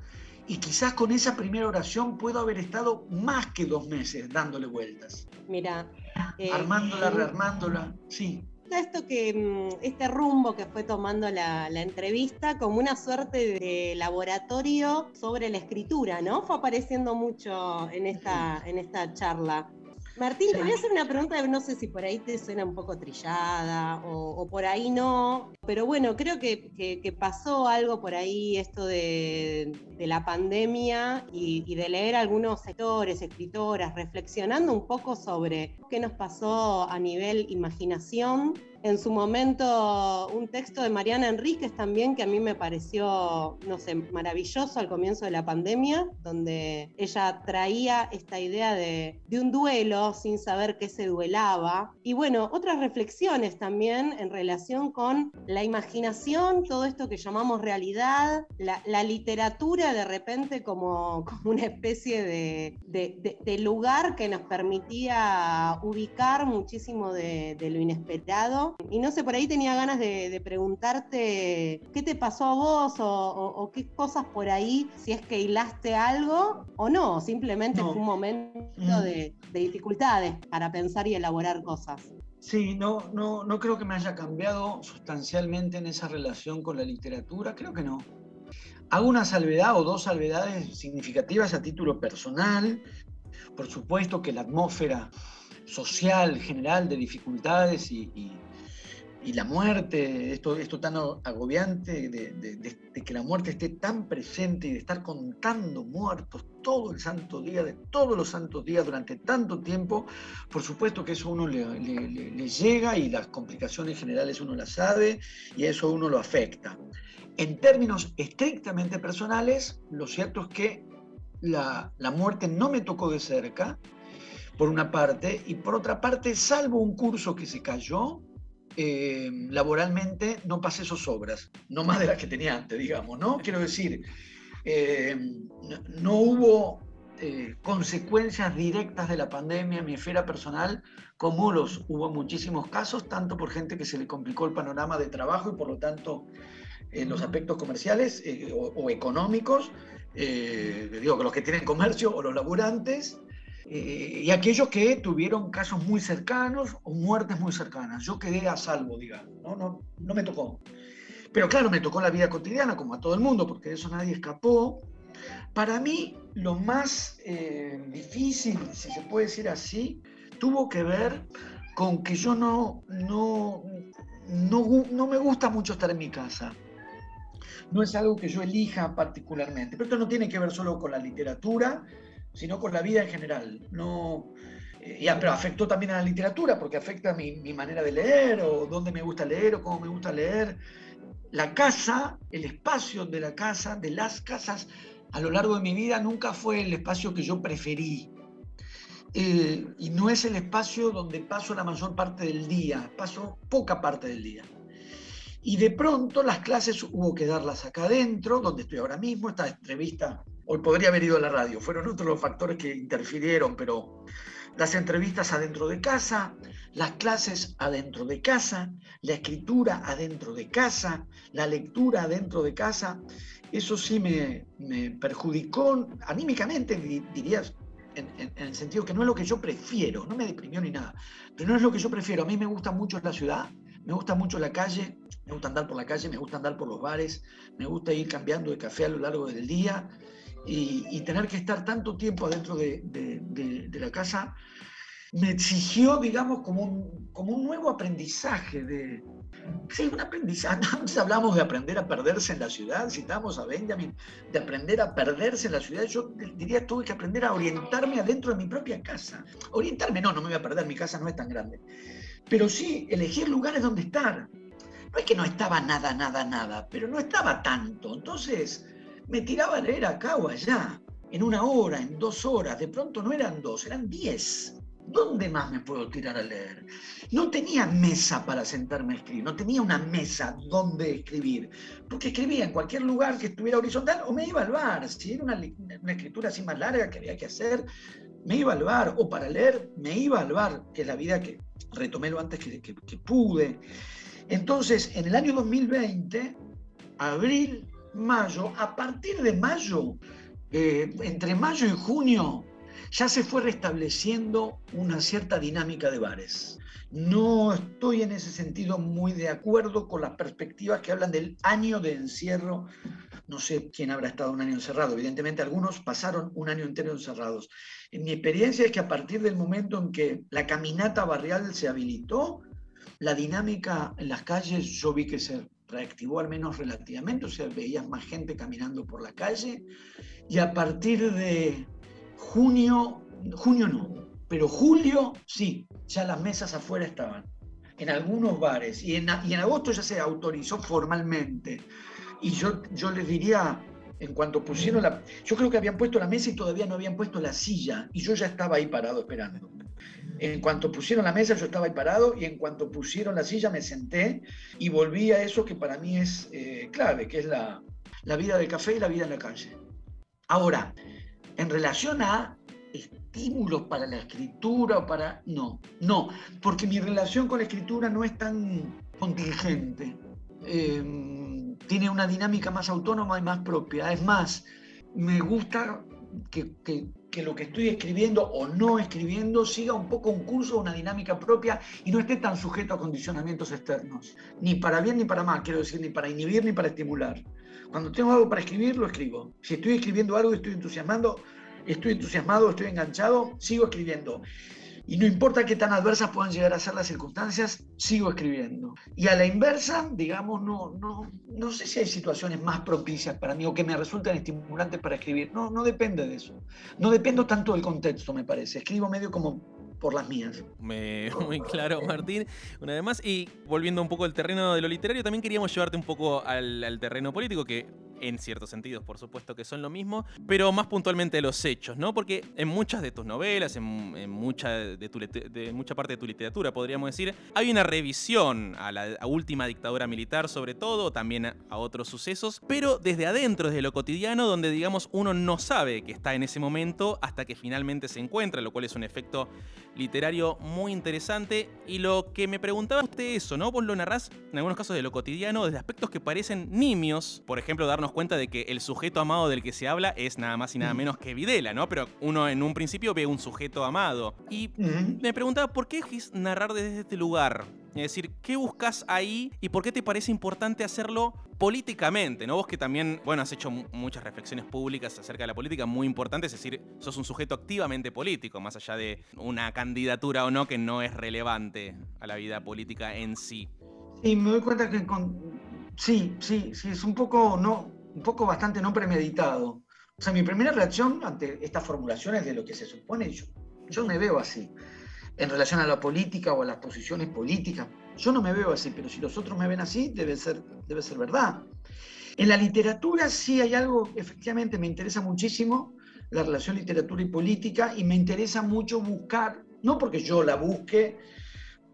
y quizás con esa primera oración puedo haber estado más que dos meses dándole vueltas. Mira. Eh, armándola, rearmándola, sí esto que, mm, este rumbo que fue tomando la, entrevista como una suerte de laboratorio sobre la escritura, ¿no? Fue apareciendo mucho en esta, en esta charla. Martín, te voy a hacer una pregunta, no sé si por ahí te suena un poco trillada o, por ahí no, pero bueno, creo que, pasó algo por ahí, esto de, la pandemia y, y, de leer algunos sectores, escritoras, reflexionando un poco sobre qué nos pasó a nivel imaginación en su momento un texto de Mariana Enríquez también que a mí me pareció, no sé, maravilloso al comienzo de la pandemia, donde ella traía esta idea de, un duelo sin saber qué se duelaba. Y bueno, otras reflexiones también en relación con la imaginación, todo esto que llamamos realidad, la, literatura de repente como, como una especie de, de, lugar que nos permitía ubicar muchísimo de lo inesperado y no sé, por ahí tenía ganas de, preguntarte qué te pasó a vos o, qué cosas por ahí, si es que hilaste algo o no, simplemente fue un momento mm. de, dificultades para pensar y elaborar cosas. Sí, no, no, no creo que me haya cambiado sustancialmente en esa relación con la literatura, creo que no. Hago una salvedad o dos salvedades significativas a título personal. Por supuesto que la atmósfera social general de dificultades y, y la muerte, esto, esto tan agobiante de, que la muerte esté tan presente y de estar contando muertos todo el santo día, de todos los santos días durante tanto tiempo, por supuesto que eso uno le, le, llega y las complicaciones generales uno las sabe y eso uno lo afecta. En términos estrictamente personales, lo cierto es que la, la muerte no me tocó de cerca, por una parte, y por otra parte, salvo un curso que se cayó, eh, laboralmente no pasé obras, no más de las que tenía antes, digamos, ¿no? Quiero decir, eh, no, hubo eh, consecuencias directas de la pandemia en mi esfera personal, como los hubo muchísimos casos, tanto por gente que se le complicó el panorama de trabajo y por lo tanto en los aspectos comerciales o, económicos, digo, los que tienen comercio o los laburantes, eh, y aquellos que tuvieron casos muy cercanos o muertes muy cercanas. Yo quedé a salvo, digamos, ¿no? No, no me tocó. Pero claro, me tocó la vida cotidiana, como a todo el mundo, porque de eso nadie escapó. Para mí, lo más eh, difícil, si se puede decir así, tuvo que ver con que yo no, no, no, no me gusta mucho estar en mi casa no es algo que yo elija particularmente. Pero esto no tiene que ver solo con la literatura, sino con la vida en general. No, eh, pero afectó también a la literatura, porque afecta mi, mi manera de leer, o dónde me gusta leer, o cómo me gusta leer. La casa, el espacio de la casa, de las casas, a lo largo de mi vida nunca fue el espacio que yo preferí. Eh, y no es el espacio donde paso la mayor parte del día, paso poca parte del día. Y de pronto las clases hubo que darlas acá adentro, donde estoy ahora mismo, esta entrevista, hoy podría haber ido a la radio, fueron otros los factores que interfirieron, pero las entrevistas adentro de casa, las clases adentro de casa, la escritura adentro de casa, la lectura adentro de casa, eso sí me, perjudicó anímicamente, dirías, en, el sentido que no es lo que yo prefiero, no me deprimió ni nada, pero no es lo que yo prefiero. A mí me gusta mucho la ciudad, me gusta mucho la calle, me gusta andar por la calle, me gusta andar por los bares, me gusta ir cambiando de café a lo largo del día y, tener que estar tanto tiempo adentro de, de la casa me exigió, digamos, como un, como un nuevo aprendizaje de... Sí, un aprendizaje. Antes hablamos de aprender a perderse en la ciudad, citamos a Benjamin, de aprender a perderse en la ciudad. Yo diría, tuve que aprender a orientarme adentro de mi propia casa. Orientarme, no, no me voy a perder, mi casa no es tan grande. Pero sí, elegir lugares donde estar. No es que no estaba nada, nada, nada, pero no estaba tanto. Entonces, me tiraba a leer acá o allá, en una hora, en dos horas. De pronto no eran dos, eran diez ¿Dónde más me puedo tirar a leer? No tenía mesa para sentarme a escribir, no tenía una mesa donde escribir, porque escribía en cualquier lugar que estuviera horizontal o me iba al bar. Si era una, escritura así más larga que había que hacer, me iba al bar, o para leer, me iba al bar, que es la vida que retomé lo antes que, pude. Entonces, en el año 2020, abril, mayo, a partir de mayo, eh, entre mayo y junio, ya se fue restableciendo una cierta dinámica de bares. No estoy en ese sentido muy de acuerdo con las perspectivas que hablan del año de encierro. No sé quién habrá estado un año encerrado. Evidentemente algunos pasaron un año entero encerrados. En mi experiencia es que a partir del momento en que la caminata barrial se habilitó, la dinámica en las calles yo vi que se reactivó al menos relativamente, o sea, veías más gente caminando por la calle y a partir de Junio, junio no, pero julio sí, ya las mesas afuera estaban, en algunos bares, y en, agosto ya se autorizó formalmente. Y yo, yo les diría, en cuanto pusieron la... Yo creo que habían puesto la mesa y todavía no habían puesto la silla, y yo ya estaba ahí parado esperando. En cuanto pusieron la mesa, yo estaba ahí parado y en cuanto pusieron la silla me senté y volví a eso que para mí es eh, clave, que es la, la vida del café y la vida en la calle. Ahora, en relación a estímulos para la escritura o para... No, no, porque mi relación con la escritura no es tan contingente. Em, tiene una dinámica más autónoma y más propia. Es más, me gusta que, que, lo que estoy escribiendo o no escribiendo siga un poco un curso, una dinámica propia y no esté tan sujeto a condicionamientos externos. Ni para bien ni para mal, quiero decir, ni para inhibir ni para estimular. Cuando tengo algo para escribir, lo escribo. Si estoy escribiendo algo estoy entusiasmando, estoy entusiasmado, estoy enganchado, sigo escribiendo. Y no importa qué tan adversas puedan llegar a ser las circunstancias, sigo escribiendo. Y a la inversa, digamos, no, no, no sé si hay situaciones más propicias para mí o que me resultan estimulantes para escribir. No, no depende de eso. No dependo tanto del contexto, me parece. Escribo medio como por las mías. muy claro, Martín. Una vez más, y volviendo un poco al terreno de lo literario, también queríamos llevarte un poco al, terreno político, que en ciertos sentidos, por supuesto, que son lo mismo, pero más puntualmente los hechos, ¿no? Porque en muchas de tus novelas, en, mucha, de, tu, de mucha parte de tu literatura, podríamos decir, hay una revisión a la última dictadura militar, sobre todo, también a otros sucesos, pero desde adentro, desde lo cotidiano, donde, digamos, uno no sabe que está en ese momento hasta que finalmente se encuentra, lo cual es un efecto literario muy interesante. Y lo que me preguntaba usted eso, ¿no? Vos lo narrás en algunos casos de lo cotidiano, desde aspectos que parecen nimios. Por ejemplo, darnos cuenta de que el sujeto amado del que se habla es nada más y nada menos que Videla, ¿no? Pero uno en un principio ve un sujeto amado. Y me preguntaba, ¿por qué narrar desde este lugar? Es decir, ¿qué buscas ahí y por qué te parece importante hacerlo políticamente? ¿no? Vos que también, bueno, has hecho muchas reflexiones públicas acerca de la política muy importantes, es decir, sos un sujeto activamente político, más allá de una candidatura o no que no es relevante a la vida política en sí. Sí, me doy cuenta que sí, sí, sí, es un poco, no, un poco bastante no premeditado. O sea, mi primera reacción ante estas formulaciones de lo que se supone, yo, yo me veo así en relación a la política o a las posiciones políticas. Yo no me veo así, pero si los otros me ven así, debe ser, debe ser verdad. En la literatura sí hay algo, efectivamente, me interesa muchísimo la relación literatura y política y me interesa mucho buscar, no porque yo la busque,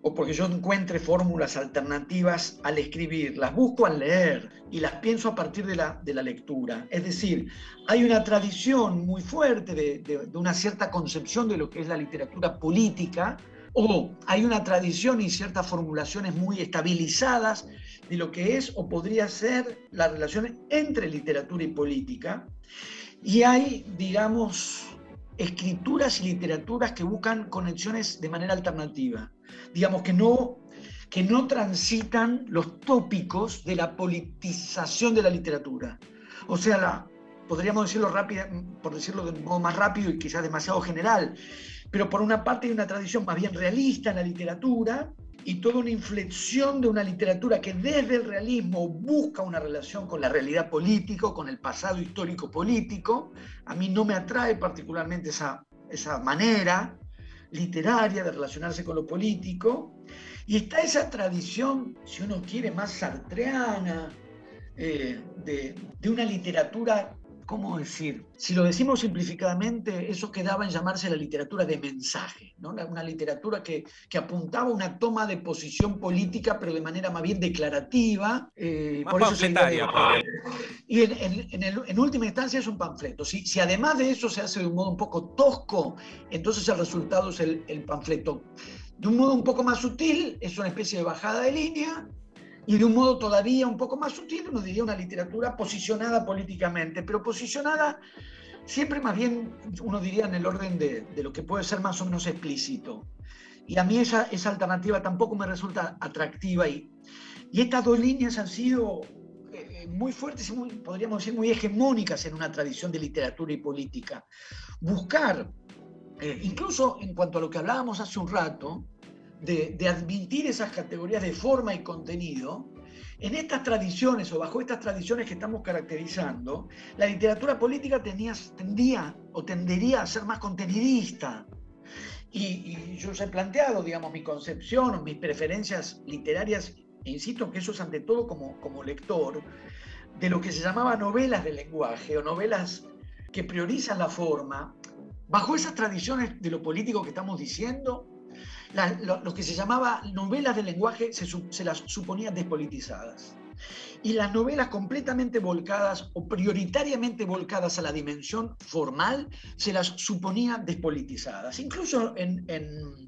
o porque yo encuentre fórmulas alternativas al escribir, las busco al leer y las pienso a partir de la, de la lectura. Es decir, hay una tradición muy fuerte de, de una cierta concepción de lo que es la literatura política, o hay una tradición y ciertas formulaciones muy estabilizadas de lo que es o podría ser la relación entre literatura y política. Y hay, digamos, escrituras y literaturas que buscan conexiones de manera alternativa. Digamos que no, que no transitan los tópicos de la politización de la literatura. O sea, la, podríamos decirlo rápido, por decirlo de un modo más rápido y quizás demasiado general, pero por una parte hay una tradición más bien realista en la literatura y toda una inflexión de una literatura que desde el realismo busca una relación con la realidad política, con el pasado histórico político. A mí no me atrae particularmente esa, esa manera literaria de relacionarse con lo político. Y está esa tradición, si uno quiere, más sartreana, eh, de, de una literatura ¿cómo decir? Si lo decimos simplificadamente, eso quedaba en llamarse la literatura de mensaje, ¿no? una literatura que, que apuntaba a una toma de posición política, pero de manera más bien declarativa. Eh, por eso y en, en, última instancia es un panfleto. Si, si además de eso se hace de un modo un poco tosco, entonces el resultado es el, el panfleto. De un modo un poco más sutil, es una especie de bajada de línea, y de un modo todavía un poco más sutil, uno diría una literatura posicionada políticamente, pero posicionada siempre más bien, uno diría, en el orden de, de lo que puede ser más o menos explícito. Y a mí esa, esa alternativa tampoco me resulta atractiva. Y, y estas dos líneas han sido eh, muy fuertes y muy, podríamos decir muy hegemónicas en una tradición de literatura y política. Buscar, eh, incluso en cuanto a lo que hablábamos hace un rato, de, admitir esas categorías de forma y contenido, en estas tradiciones o bajo estas tradiciones que estamos caracterizando, la literatura política tenía, tendía o tendería a ser más contenidista. Y, yo ya he planteado, digamos, mi concepción o mis preferencias literarias, e insisto que eso es ante todo como, como lector, de lo que se llamaba novelas de lenguaje o novelas que priorizan la forma, bajo esas tradiciones de lo político que estamos diciendo, lo, que se llamaba novelas de lenguaje se, las suponía despolitizadas. Y las novelas completamente volcadas o prioritariamente volcadas a la dimensión formal se las suponía despolitizadas. Incluso en, en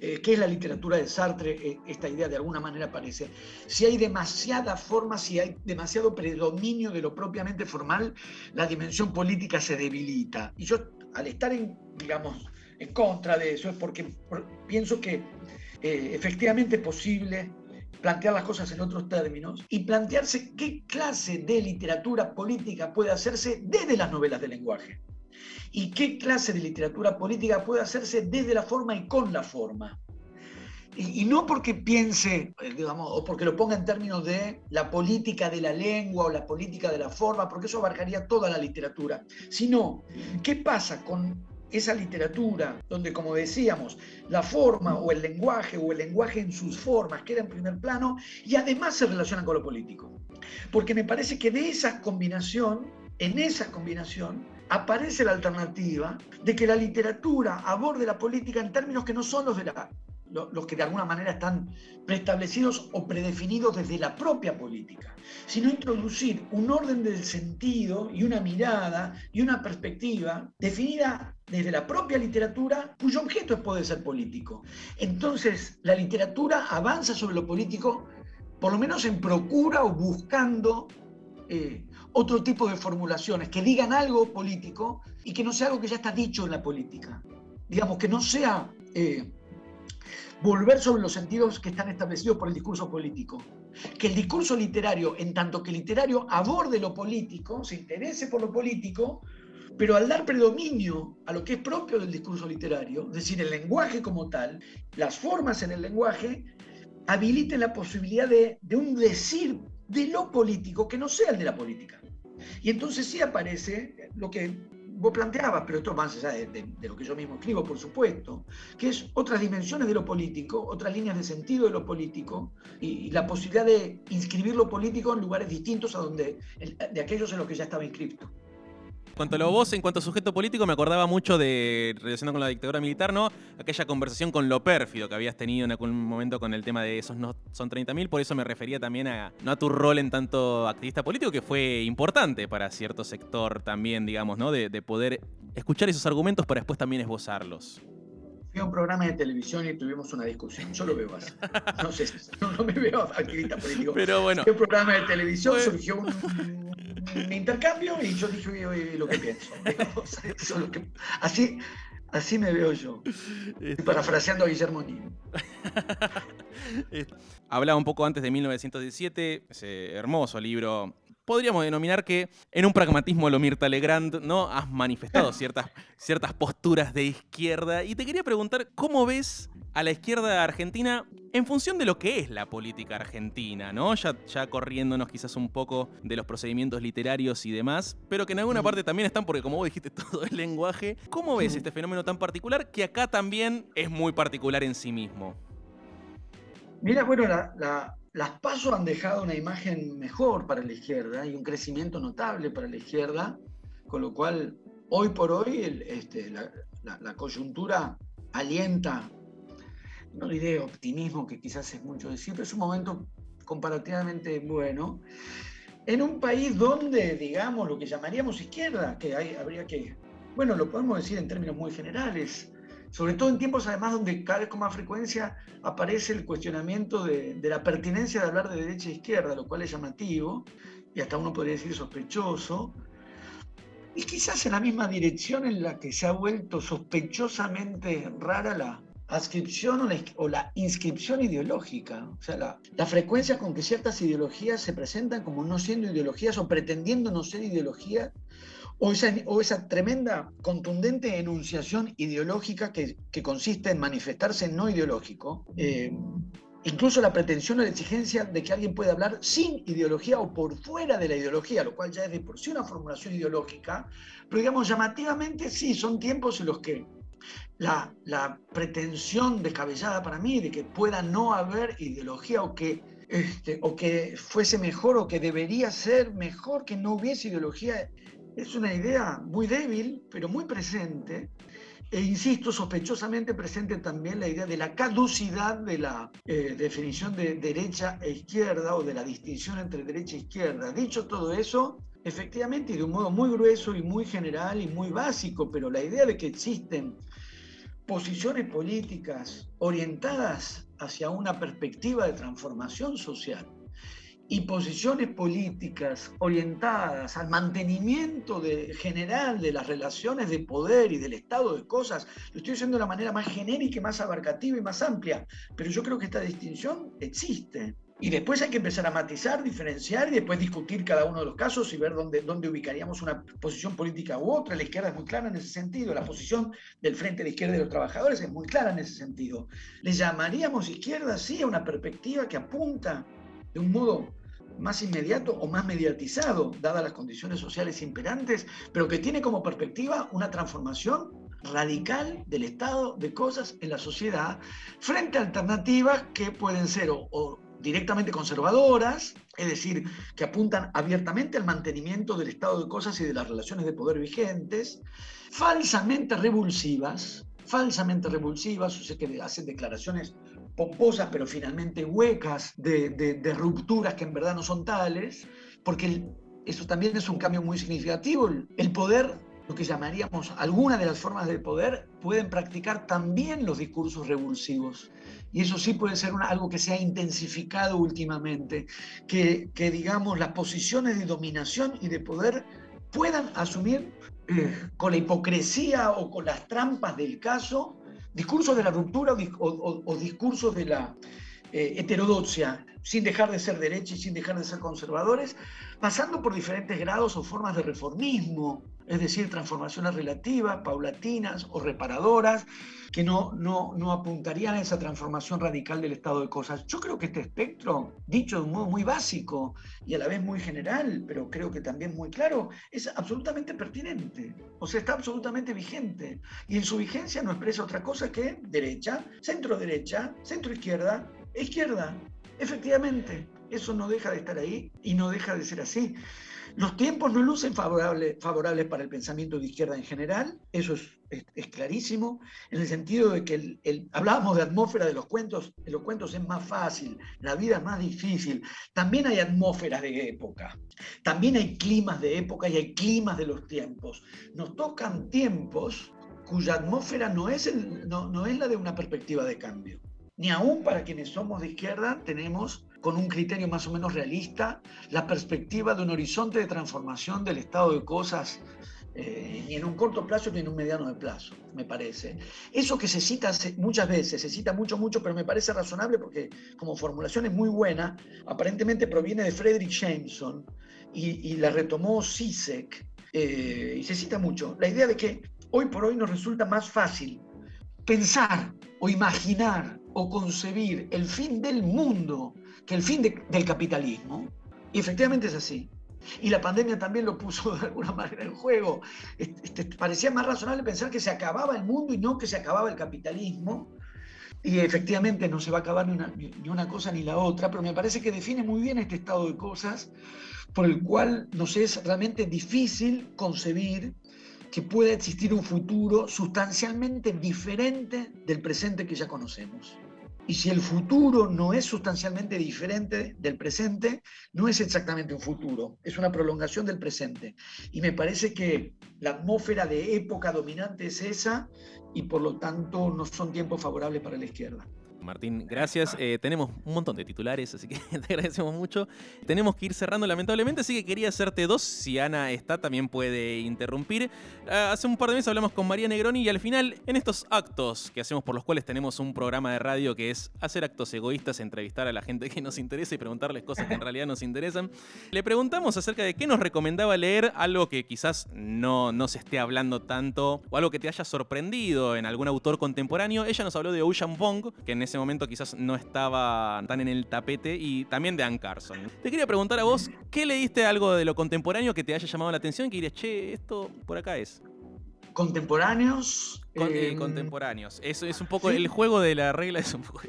eh, es la literatura de Sartre, eh, esta idea de alguna manera aparece. Si hay demasiada forma, si hay demasiado predominio de lo propiamente formal, la dimensión política se debilita. Y yo, al estar en, digamos, en contra de eso es porque pienso que eh, efectivamente es posible plantear las cosas en otros términos y plantearse qué clase de literatura política puede hacerse desde las novelas de lenguaje y qué clase de literatura política puede hacerse desde la forma y con la forma. Y, y, no porque piense, eh, digamos, o porque lo ponga en términos de la política de la lengua o la política de la forma, porque eso abarcaría toda la literatura, sino qué pasa con esa literatura donde, como decíamos, la forma o el lenguaje o el lenguaje en sus formas queda en primer plano y además se relaciona con lo político. Porque me parece que de esa combinación, en esa combinación, aparece la alternativa de que la literatura aborde la política en términos que no son los de la los que de alguna manera están preestablecidos o predefinidos desde la propia política, sino introducir un orden del sentido y una mirada y una perspectiva definida desde la propia literatura cuyo objeto puede ser político. Entonces, la literatura avanza sobre lo político, por lo menos en procura o buscando eh, otro tipo de formulaciones que digan algo político y que no sea algo que ya está dicho en la política. Digamos, que no sea... Eh, volver sobre los sentidos que están establecidos por el discurso político. Que el discurso literario, en tanto que literario aborde lo político, se interese por lo político, pero al dar predominio a lo que es propio del discurso literario, es decir, el lenguaje como tal, las formas en el lenguaje, habiliten la posibilidad de, de un decir de lo político que no sea el de la política. Y entonces sí aparece lo que vos planteabas, pero esto más allá de, lo que yo mismo escribo, por supuesto, que es otras dimensiones de lo político, otras líneas de sentido de lo político y, la posibilidad de inscribir lo político en lugares distintos a donde, de aquellos en los que ya estaba inscrito. Cuanto a lo vos, en cuanto a sujeto político, me acordaba mucho de, relacionado con la dictadura militar, ¿no? Aquella conversación con lo pérfido que habías tenido en algún momento con el tema de esos no son 30.000, por eso me refería también a, no a tu rol en tanto activista político, que fue importante para cierto sector también, digamos, ¿no? De, de poder escuchar esos argumentos para después también esbozarlos fui a un programa de televisión y tuvimos una discusión. Yo lo veo así. No sé, no, me veo activista político. Pero bueno. En un programa de televisión surgió un, intercambio y yo dije lo que pienso. así, así me veo yo. Parafraseando a Guillermo Niño. Hablaba un poco antes de 1917, ese hermoso libro podríamos denominar que en un pragmatismo lo Mirta Legrand, ¿no? Has manifestado ciertas, ciertas posturas de izquierda. Y te quería preguntar, ¿cómo ves a la izquierda argentina en función de lo que es la política argentina, ¿no? Ya, ya corriéndonos quizás un poco de los procedimientos literarios y demás, pero que en alguna parte también están, porque como vos dijiste, todo el lenguaje. ¿Cómo ves este fenómeno tan particular que acá también es muy particular en sí mismo? Mira, bueno, la las pasos han dejado una imagen mejor para la izquierda y un crecimiento notable para la izquierda, con lo cual hoy por hoy este, la, coyuntura alienta, no diré optimismo, que quizás es mucho decir, pero es un momento comparativamente bueno, en un país donde, digamos, lo que llamaríamos izquierda, que hay, habría que, bueno, lo podemos decir en términos muy generales, sobre todo en tiempos además donde cada vez con más frecuencia aparece el cuestionamiento de, la pertinencia de hablar de derecha e izquierda, lo cual es llamativo y hasta uno podría decir sospechoso, y quizás en la misma dirección en la que se ha vuelto sospechosamente rara la adscripción o la, inscripción ideológica, o sea, la, la, frecuencia con que ciertas ideologías se presentan como no siendo ideologías o pretendiendo no ser ideologías o esa, tremenda, contundente enunciación ideológica que, consiste en manifestarse no ideológico, eh, incluso la pretensión o la exigencia de que alguien pueda hablar sin ideología o por fuera de la ideología, lo cual ya es de por sí una formulación ideológica, pero digamos llamativamente sí, son tiempos en los que la, la pretensión descabellada para mí de que pueda no haber ideología o que, este, o que fuese mejor o que debería ser mejor que no hubiese ideología es una idea muy débil, pero muy presente. E insisto, sospechosamente presente también la idea de la caducidad de la eh, definición de derecha e izquierda o de la distinción entre derecha e izquierda. Dicho todo eso, efectivamente, y de un modo muy grueso y muy general y muy básico, pero la idea de que existen posiciones políticas orientadas hacia una perspectiva de transformación social y posiciones políticas orientadas al mantenimiento general de las relaciones de poder y del estado de cosas, lo estoy diciendo de la manera más genérica, más abarcativa y más amplia, pero yo creo que esta distinción existe. Y después hay que empezar a matizar, diferenciar y después discutir cada uno de los casos y ver dónde, dónde ubicaríamos una posición política u otra. La izquierda es muy clara en ese sentido, la posición del Frente de Izquierda de los Trabajadores es muy clara en ese sentido. Le llamaríamos izquierda, sí, a una perspectiva que apunta de un modo más inmediato o más mediatizado, dadas las condiciones sociales imperantes, pero que tiene como perspectiva una transformación radical del estado de cosas en la sociedad frente a alternativas que pueden ser o, directamente conservadoras, es decir, que apuntan abiertamente al mantenimiento del estado de cosas y de las relaciones de poder vigentes, falsamente revulsivas, falsamente revulsivas, o sea, que hacen declaraciones pomposas, pero finalmente huecas, de, rupturas que en verdad no son tales, porque eso también es un cambio muy significativo. El, poder, lo que llamaríamos algunas de las formas del poder, pueden practicar también los discursos revulsivos. Y eso sí puede ser algo que se ha intensificado últimamente, que, que, digamos las posiciones de dominación y de poder puedan asumir eh, con la hipocresía o con las trampas del caso discursos de la ruptura o, discursos de la eh, heterodoxia, sin dejar de ser derecha y sin dejar de ser conservadores, pasando por diferentes grados o formas de reformismo, es decir, transformaciones relativas, paulatinas o reparadoras, que no, no, no apuntarían a esa transformación radical del estado de cosas. Yo creo que este espectro, dicho de un modo muy básico y a la vez muy general, pero creo que también muy claro, es absolutamente pertinente, o sea, está absolutamente vigente. Y en su vigencia no expresa otra cosa que derecha, centro derecha, centro izquierda, izquierda, efectivamente. Eso no deja de estar ahí y no deja de ser así. Los tiempos no lucen favorables para el pensamiento de izquierda en general, eso es, clarísimo, en el sentido de que el, hablábamos de atmósfera de los cuentos, en los cuentos es más fácil, la vida es más difícil, también hay atmósferas de época, también hay climas de época y hay climas de los tiempos. Nos tocan tiempos cuya atmósfera no es, no es la de una perspectiva de cambio. Ni aún para quienes somos de izquierda tenemos con un criterio más o menos realista, la perspectiva de un horizonte de transformación del estado de cosas eh, ni en un corto plazo ni en un mediano plazo, me parece. Eso que se cita muchas veces, se cita mucho, mucho, pero me parece razonable porque como formulación es muy buena, aparentemente proviene de Frederick Jameson y, la retomó Sisek, eh, y se cita mucho, la idea de que hoy por hoy nos resulta más fácil pensar o imaginar o concebir el fin del mundo que el fin del capitalismo. Y efectivamente es así. Y la pandemia también lo puso de alguna manera en juego. Este, parecía más razonable pensar que se acababa el mundo y no que se acababa el capitalismo. Y efectivamente no se va a acabar ni una, ni una cosa ni la otra, pero me parece que define muy bien este estado de cosas por el cual nos es realmente difícil concebir que pueda existir un futuro sustancialmente diferente del presente que ya conocemos. Y si el futuro no es sustancialmente diferente del presente, no es exactamente un futuro, es una prolongación del presente. Y me parece que la atmósfera de época dominante es esa y por lo tanto no son tiempos favorables para la izquierda. Martín, gracias. Eh, tenemos un montón de titulares, así que te agradecemos mucho. Tenemos que ir cerrando lamentablemente, así que quería hacerte dos. Si Ana está, también puede interrumpir. Ah, hace un par de meses hablamos con María Negroni y al final, en estos actos que hacemos por los cuales tenemos un programa de radio que es hacer actos egoístas, entrevistar a la gente que nos interesa y preguntarles cosas que en realidad nos interesan, le preguntamos acerca de qué nos recomendaba leer, algo que quizás no, no se esté hablando tanto o algo que te haya sorprendido en algún autor contemporáneo. Ella nos habló de Ocean Bong, que en ese momento quizás no estaba tan en el tapete, y también de Ann Carson. Te quería preguntar a vos, ¿qué leíste algo de lo contemporáneo que te haya llamado la atención? Que dirías, che, esto por acá es. Contemporáneos. Eh, em, contemporáneos. Eso es un poco el juego de la regla, es un poco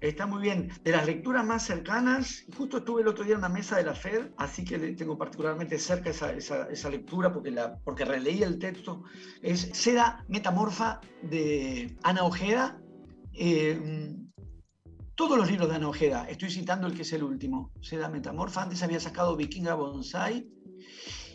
Está muy bien. De las lecturas más cercanas, justo estuve el otro día en una mesa de la FED, así que tengo particularmente cerca esa, esa, lectura porque, la, porque releí el texto. Es Seda Metamorfa de Ana Ojeda. Eh, todos los libros de Ana Ojeda, estoy citando el que es el último, Seda Metamorfa, antes había sacado Vikinga Bonsai,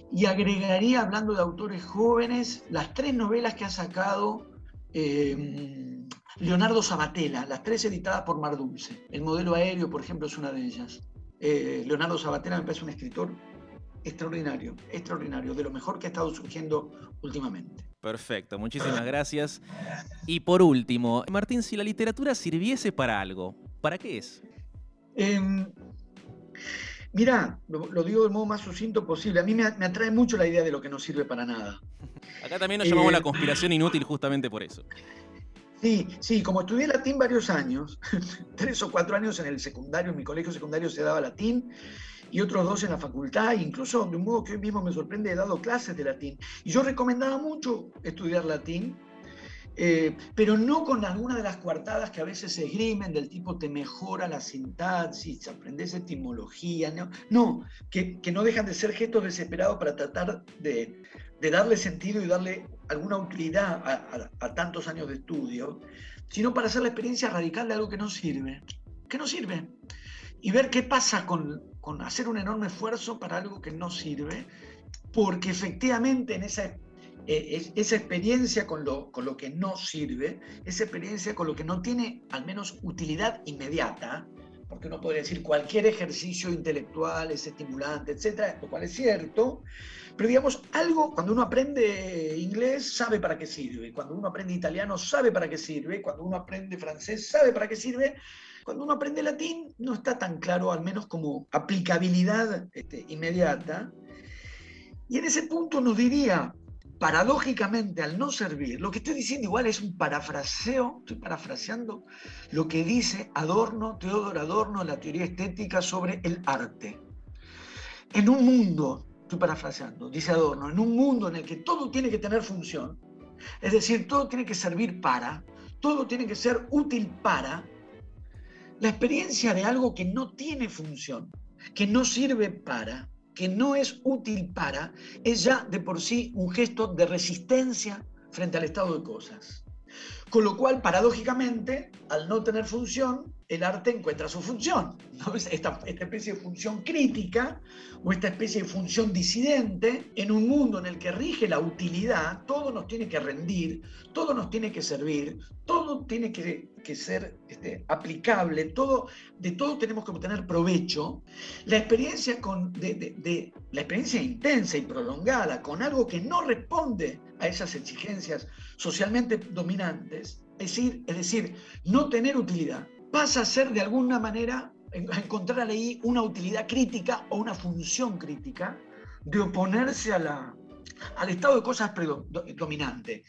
y agregaría, hablando de autores jóvenes, las tres novelas que ha sacado eh, Leonardo Sabatella, las tres editadas por Mar Dulce. El modelo aéreo, por ejemplo, es una de ellas. Eh, Leonardo Sabatella me parece un escritor extraordinario, extraordinario, de lo mejor que ha estado surgiendo últimamente. Perfecto, muchísimas gracias. Y por último, Martín, si la literatura sirviese para algo, ¿para qué es? Eh, Mirá, lo, digo del modo más sucinto posible. A mí me, atrae mucho la idea de lo que no sirve para nada. Acá también nos llamamos la eh, conspiración inútil justamente por eso. Sí, sí, como estudié latín varios años, tres o cuatro años en el secundario, en mi colegio secundario se daba latín, y otros dos en la facultad, incluso de un modo que hoy mismo me sorprende, he dado clases de latín. Y yo recomendaba mucho estudiar latín, eh, pero no con alguna de las coartadas que a veces se esgrimen del tipo te mejora la sintaxis, aprendes etimología, no, no que, no dejan de ser gestos desesperados para tratar de, darle sentido y darle alguna utilidad a, tantos años de estudio, sino para hacer la experiencia radical de algo que no sirve, que no sirve, y ver qué pasa con, con hacer un enorme esfuerzo para algo que no sirve, porque efectivamente en esa, eh, esa experiencia con lo, con lo que no sirve, esa experiencia con lo que no tiene al menos utilidad inmediata, porque uno podría decir cualquier ejercicio intelectual es estimulante, etcétera, lo cual es cierto, pero digamos, algo, cuando uno aprende inglés, sabe para qué sirve, cuando uno aprende italiano, sabe para qué sirve, cuando uno aprende francés, sabe para qué sirve, cuando uno aprende latín no está tan claro, al menos como aplicabilidad este, inmediata. Y en ese punto nos diría, paradójicamente, al no servir, lo que estoy diciendo igual es un parafraseo, estoy parafraseando lo que dice Adorno, Teodoro Adorno, la teoría estética sobre el arte. En un mundo, estoy parafraseando, dice Adorno, en un mundo en el que todo tiene que tener función, es decir, todo tiene que servir para, todo tiene que ser útil para, la experiencia de algo que no tiene función, que no sirve para, que no es útil para, es ya de por sí un gesto de resistencia frente al estado de cosas. Con lo cual, paradójicamente, al no tener función, el arte encuentra su función. Esta, esta, especie de función crítica o esta especie de función disidente en un mundo en el que rige la utilidad, todo nos tiene que rendir, todo nos tiene que servir, todo tiene que, ser este, aplicable, todo, de todo tenemos que obtener provecho. La experiencia, de, la experiencia intensa y prolongada con algo que no responde a esas exigencias socialmente dominantes, es decir, es decir, no tener utilidad, pasa a ser de alguna manera, a encontrar ahí una utilidad crítica o una función crítica de oponerse a la, al estado de cosas dominante.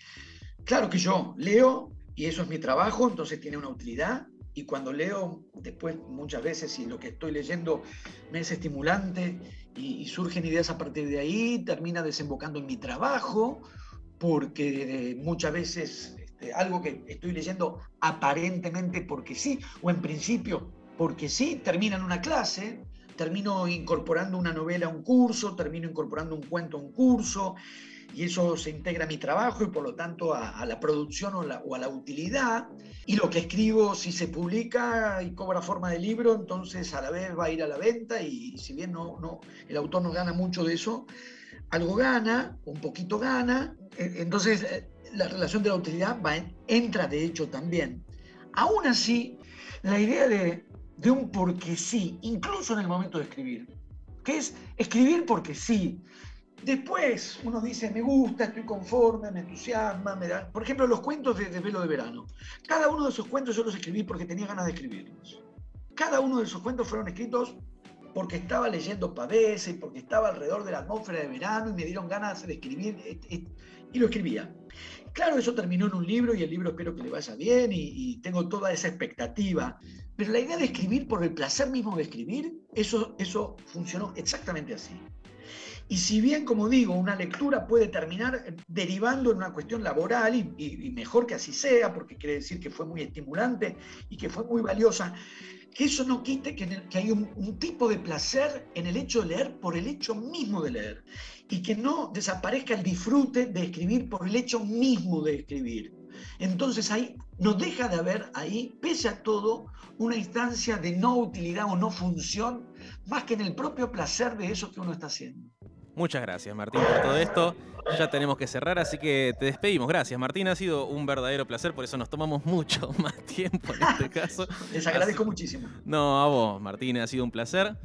Claro que yo leo, y eso es mi trabajo, entonces tiene una utilidad, y cuando leo, después muchas veces, si lo que estoy leyendo me es estimulante y, y surgen ideas a partir de ahí, termina desembocando en mi trabajo, porque eh, muchas veces este, algo que estoy leyendo aparentemente porque sí, o en principio porque sí, termina en una clase, termino incorporando una novela a un curso, termino incorporando un cuento a un curso, y eso se integra a mi trabajo y por lo tanto a, la producción o, o, a la utilidad. Y lo que escribo, si se publica y cobra forma de libro, entonces a la vez va a ir a la venta y si bien no, no, el autor no gana mucho de eso, algo gana, un poquito gana. E, entonces eh, la relación de la utilidad va en, entra de hecho también. Aún así, la idea de, de un porque sí, incluso en el momento de escribir, que es escribir porque sí. Después uno dice, me gusta, estoy conforme, me entusiasma, me da... Por ejemplo, los cuentos de Desvelo de Verano. Cada uno de esos cuentos yo los escribí porque tenía ganas de escribirlos. Cada uno de esos cuentos fueron escritos porque estaba leyendo Pavese porque estaba alrededor de la atmósfera de verano y me dieron ganas de escribir y lo escribía. Claro, eso terminó en un libro y el libro espero que le vaya bien y, tengo toda esa expectativa. Pero la idea de escribir por el placer mismo de escribir, eso, eso funcionó exactamente así. Y si bien, como digo, una lectura puede terminar derivando en una cuestión laboral, y, mejor que así sea, porque quiere decir que fue muy estimulante y que fue muy valiosa, que eso no quite que hay un, un, tipo de placer en el hecho de leer por el hecho mismo de leer y que no desaparezca el disfrute de escribir por el hecho mismo de escribir. Entonces ahí no deja de haber ahí, pese a todo, una instancia de no utilidad o no función, más que en el propio placer de eso que uno está haciendo. Muchas gracias, Martín, por todo esto. Ya tenemos que cerrar, así que te despedimos. Gracias, Martín. Ha sido un verdadero placer, por eso nos tomamos mucho más tiempo en este caso. Les agradezco así... muchísimo. No, a vos, Martín, ha sido un placer.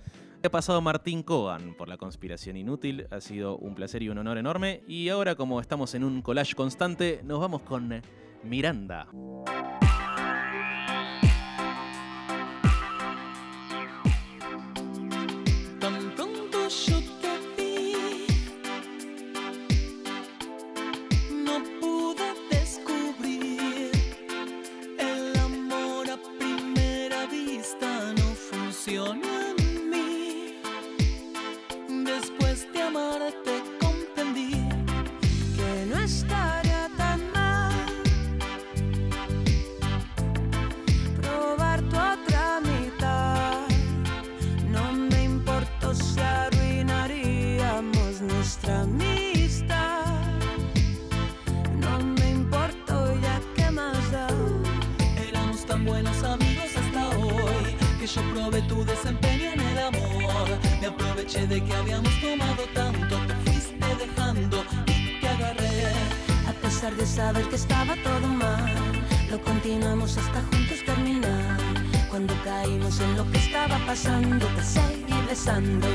He pasado Martín Cogan por la conspiración inútil. Ha sido un placer y un honor enorme. Y ahora, como estamos en un collage constante, nos vamos con Miranda. Pasando, te seguí besando.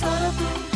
Solo tú,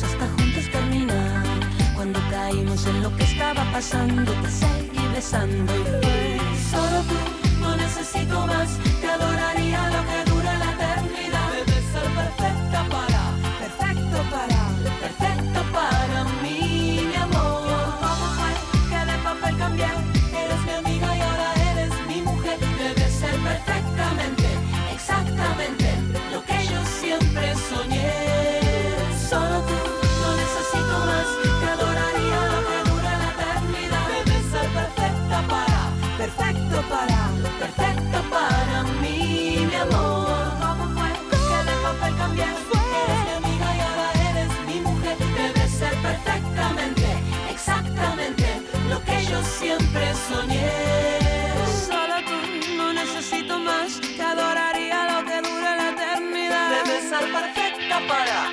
hasta juntos terminar. Cuando caímos en lo que estaba pasando, te seguí besando y Solo tú, no necesito más, te adoraría lo que perfecta para.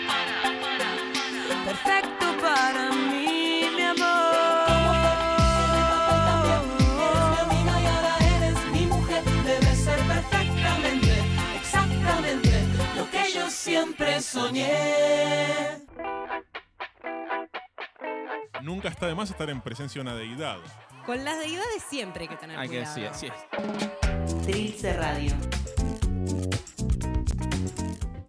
perfecto para mí, mi ¿Cómo fue que de papel cambié? Eres mi amiga y ahora eres mi mujer. Debes ser perfectamente, exactamente lo que yo siempre soñé. Nunca está de más estar en presencia de una deidad. Con las deidades siempre hay que tener Hay que cuidado. sí, así es. Trilce Radio.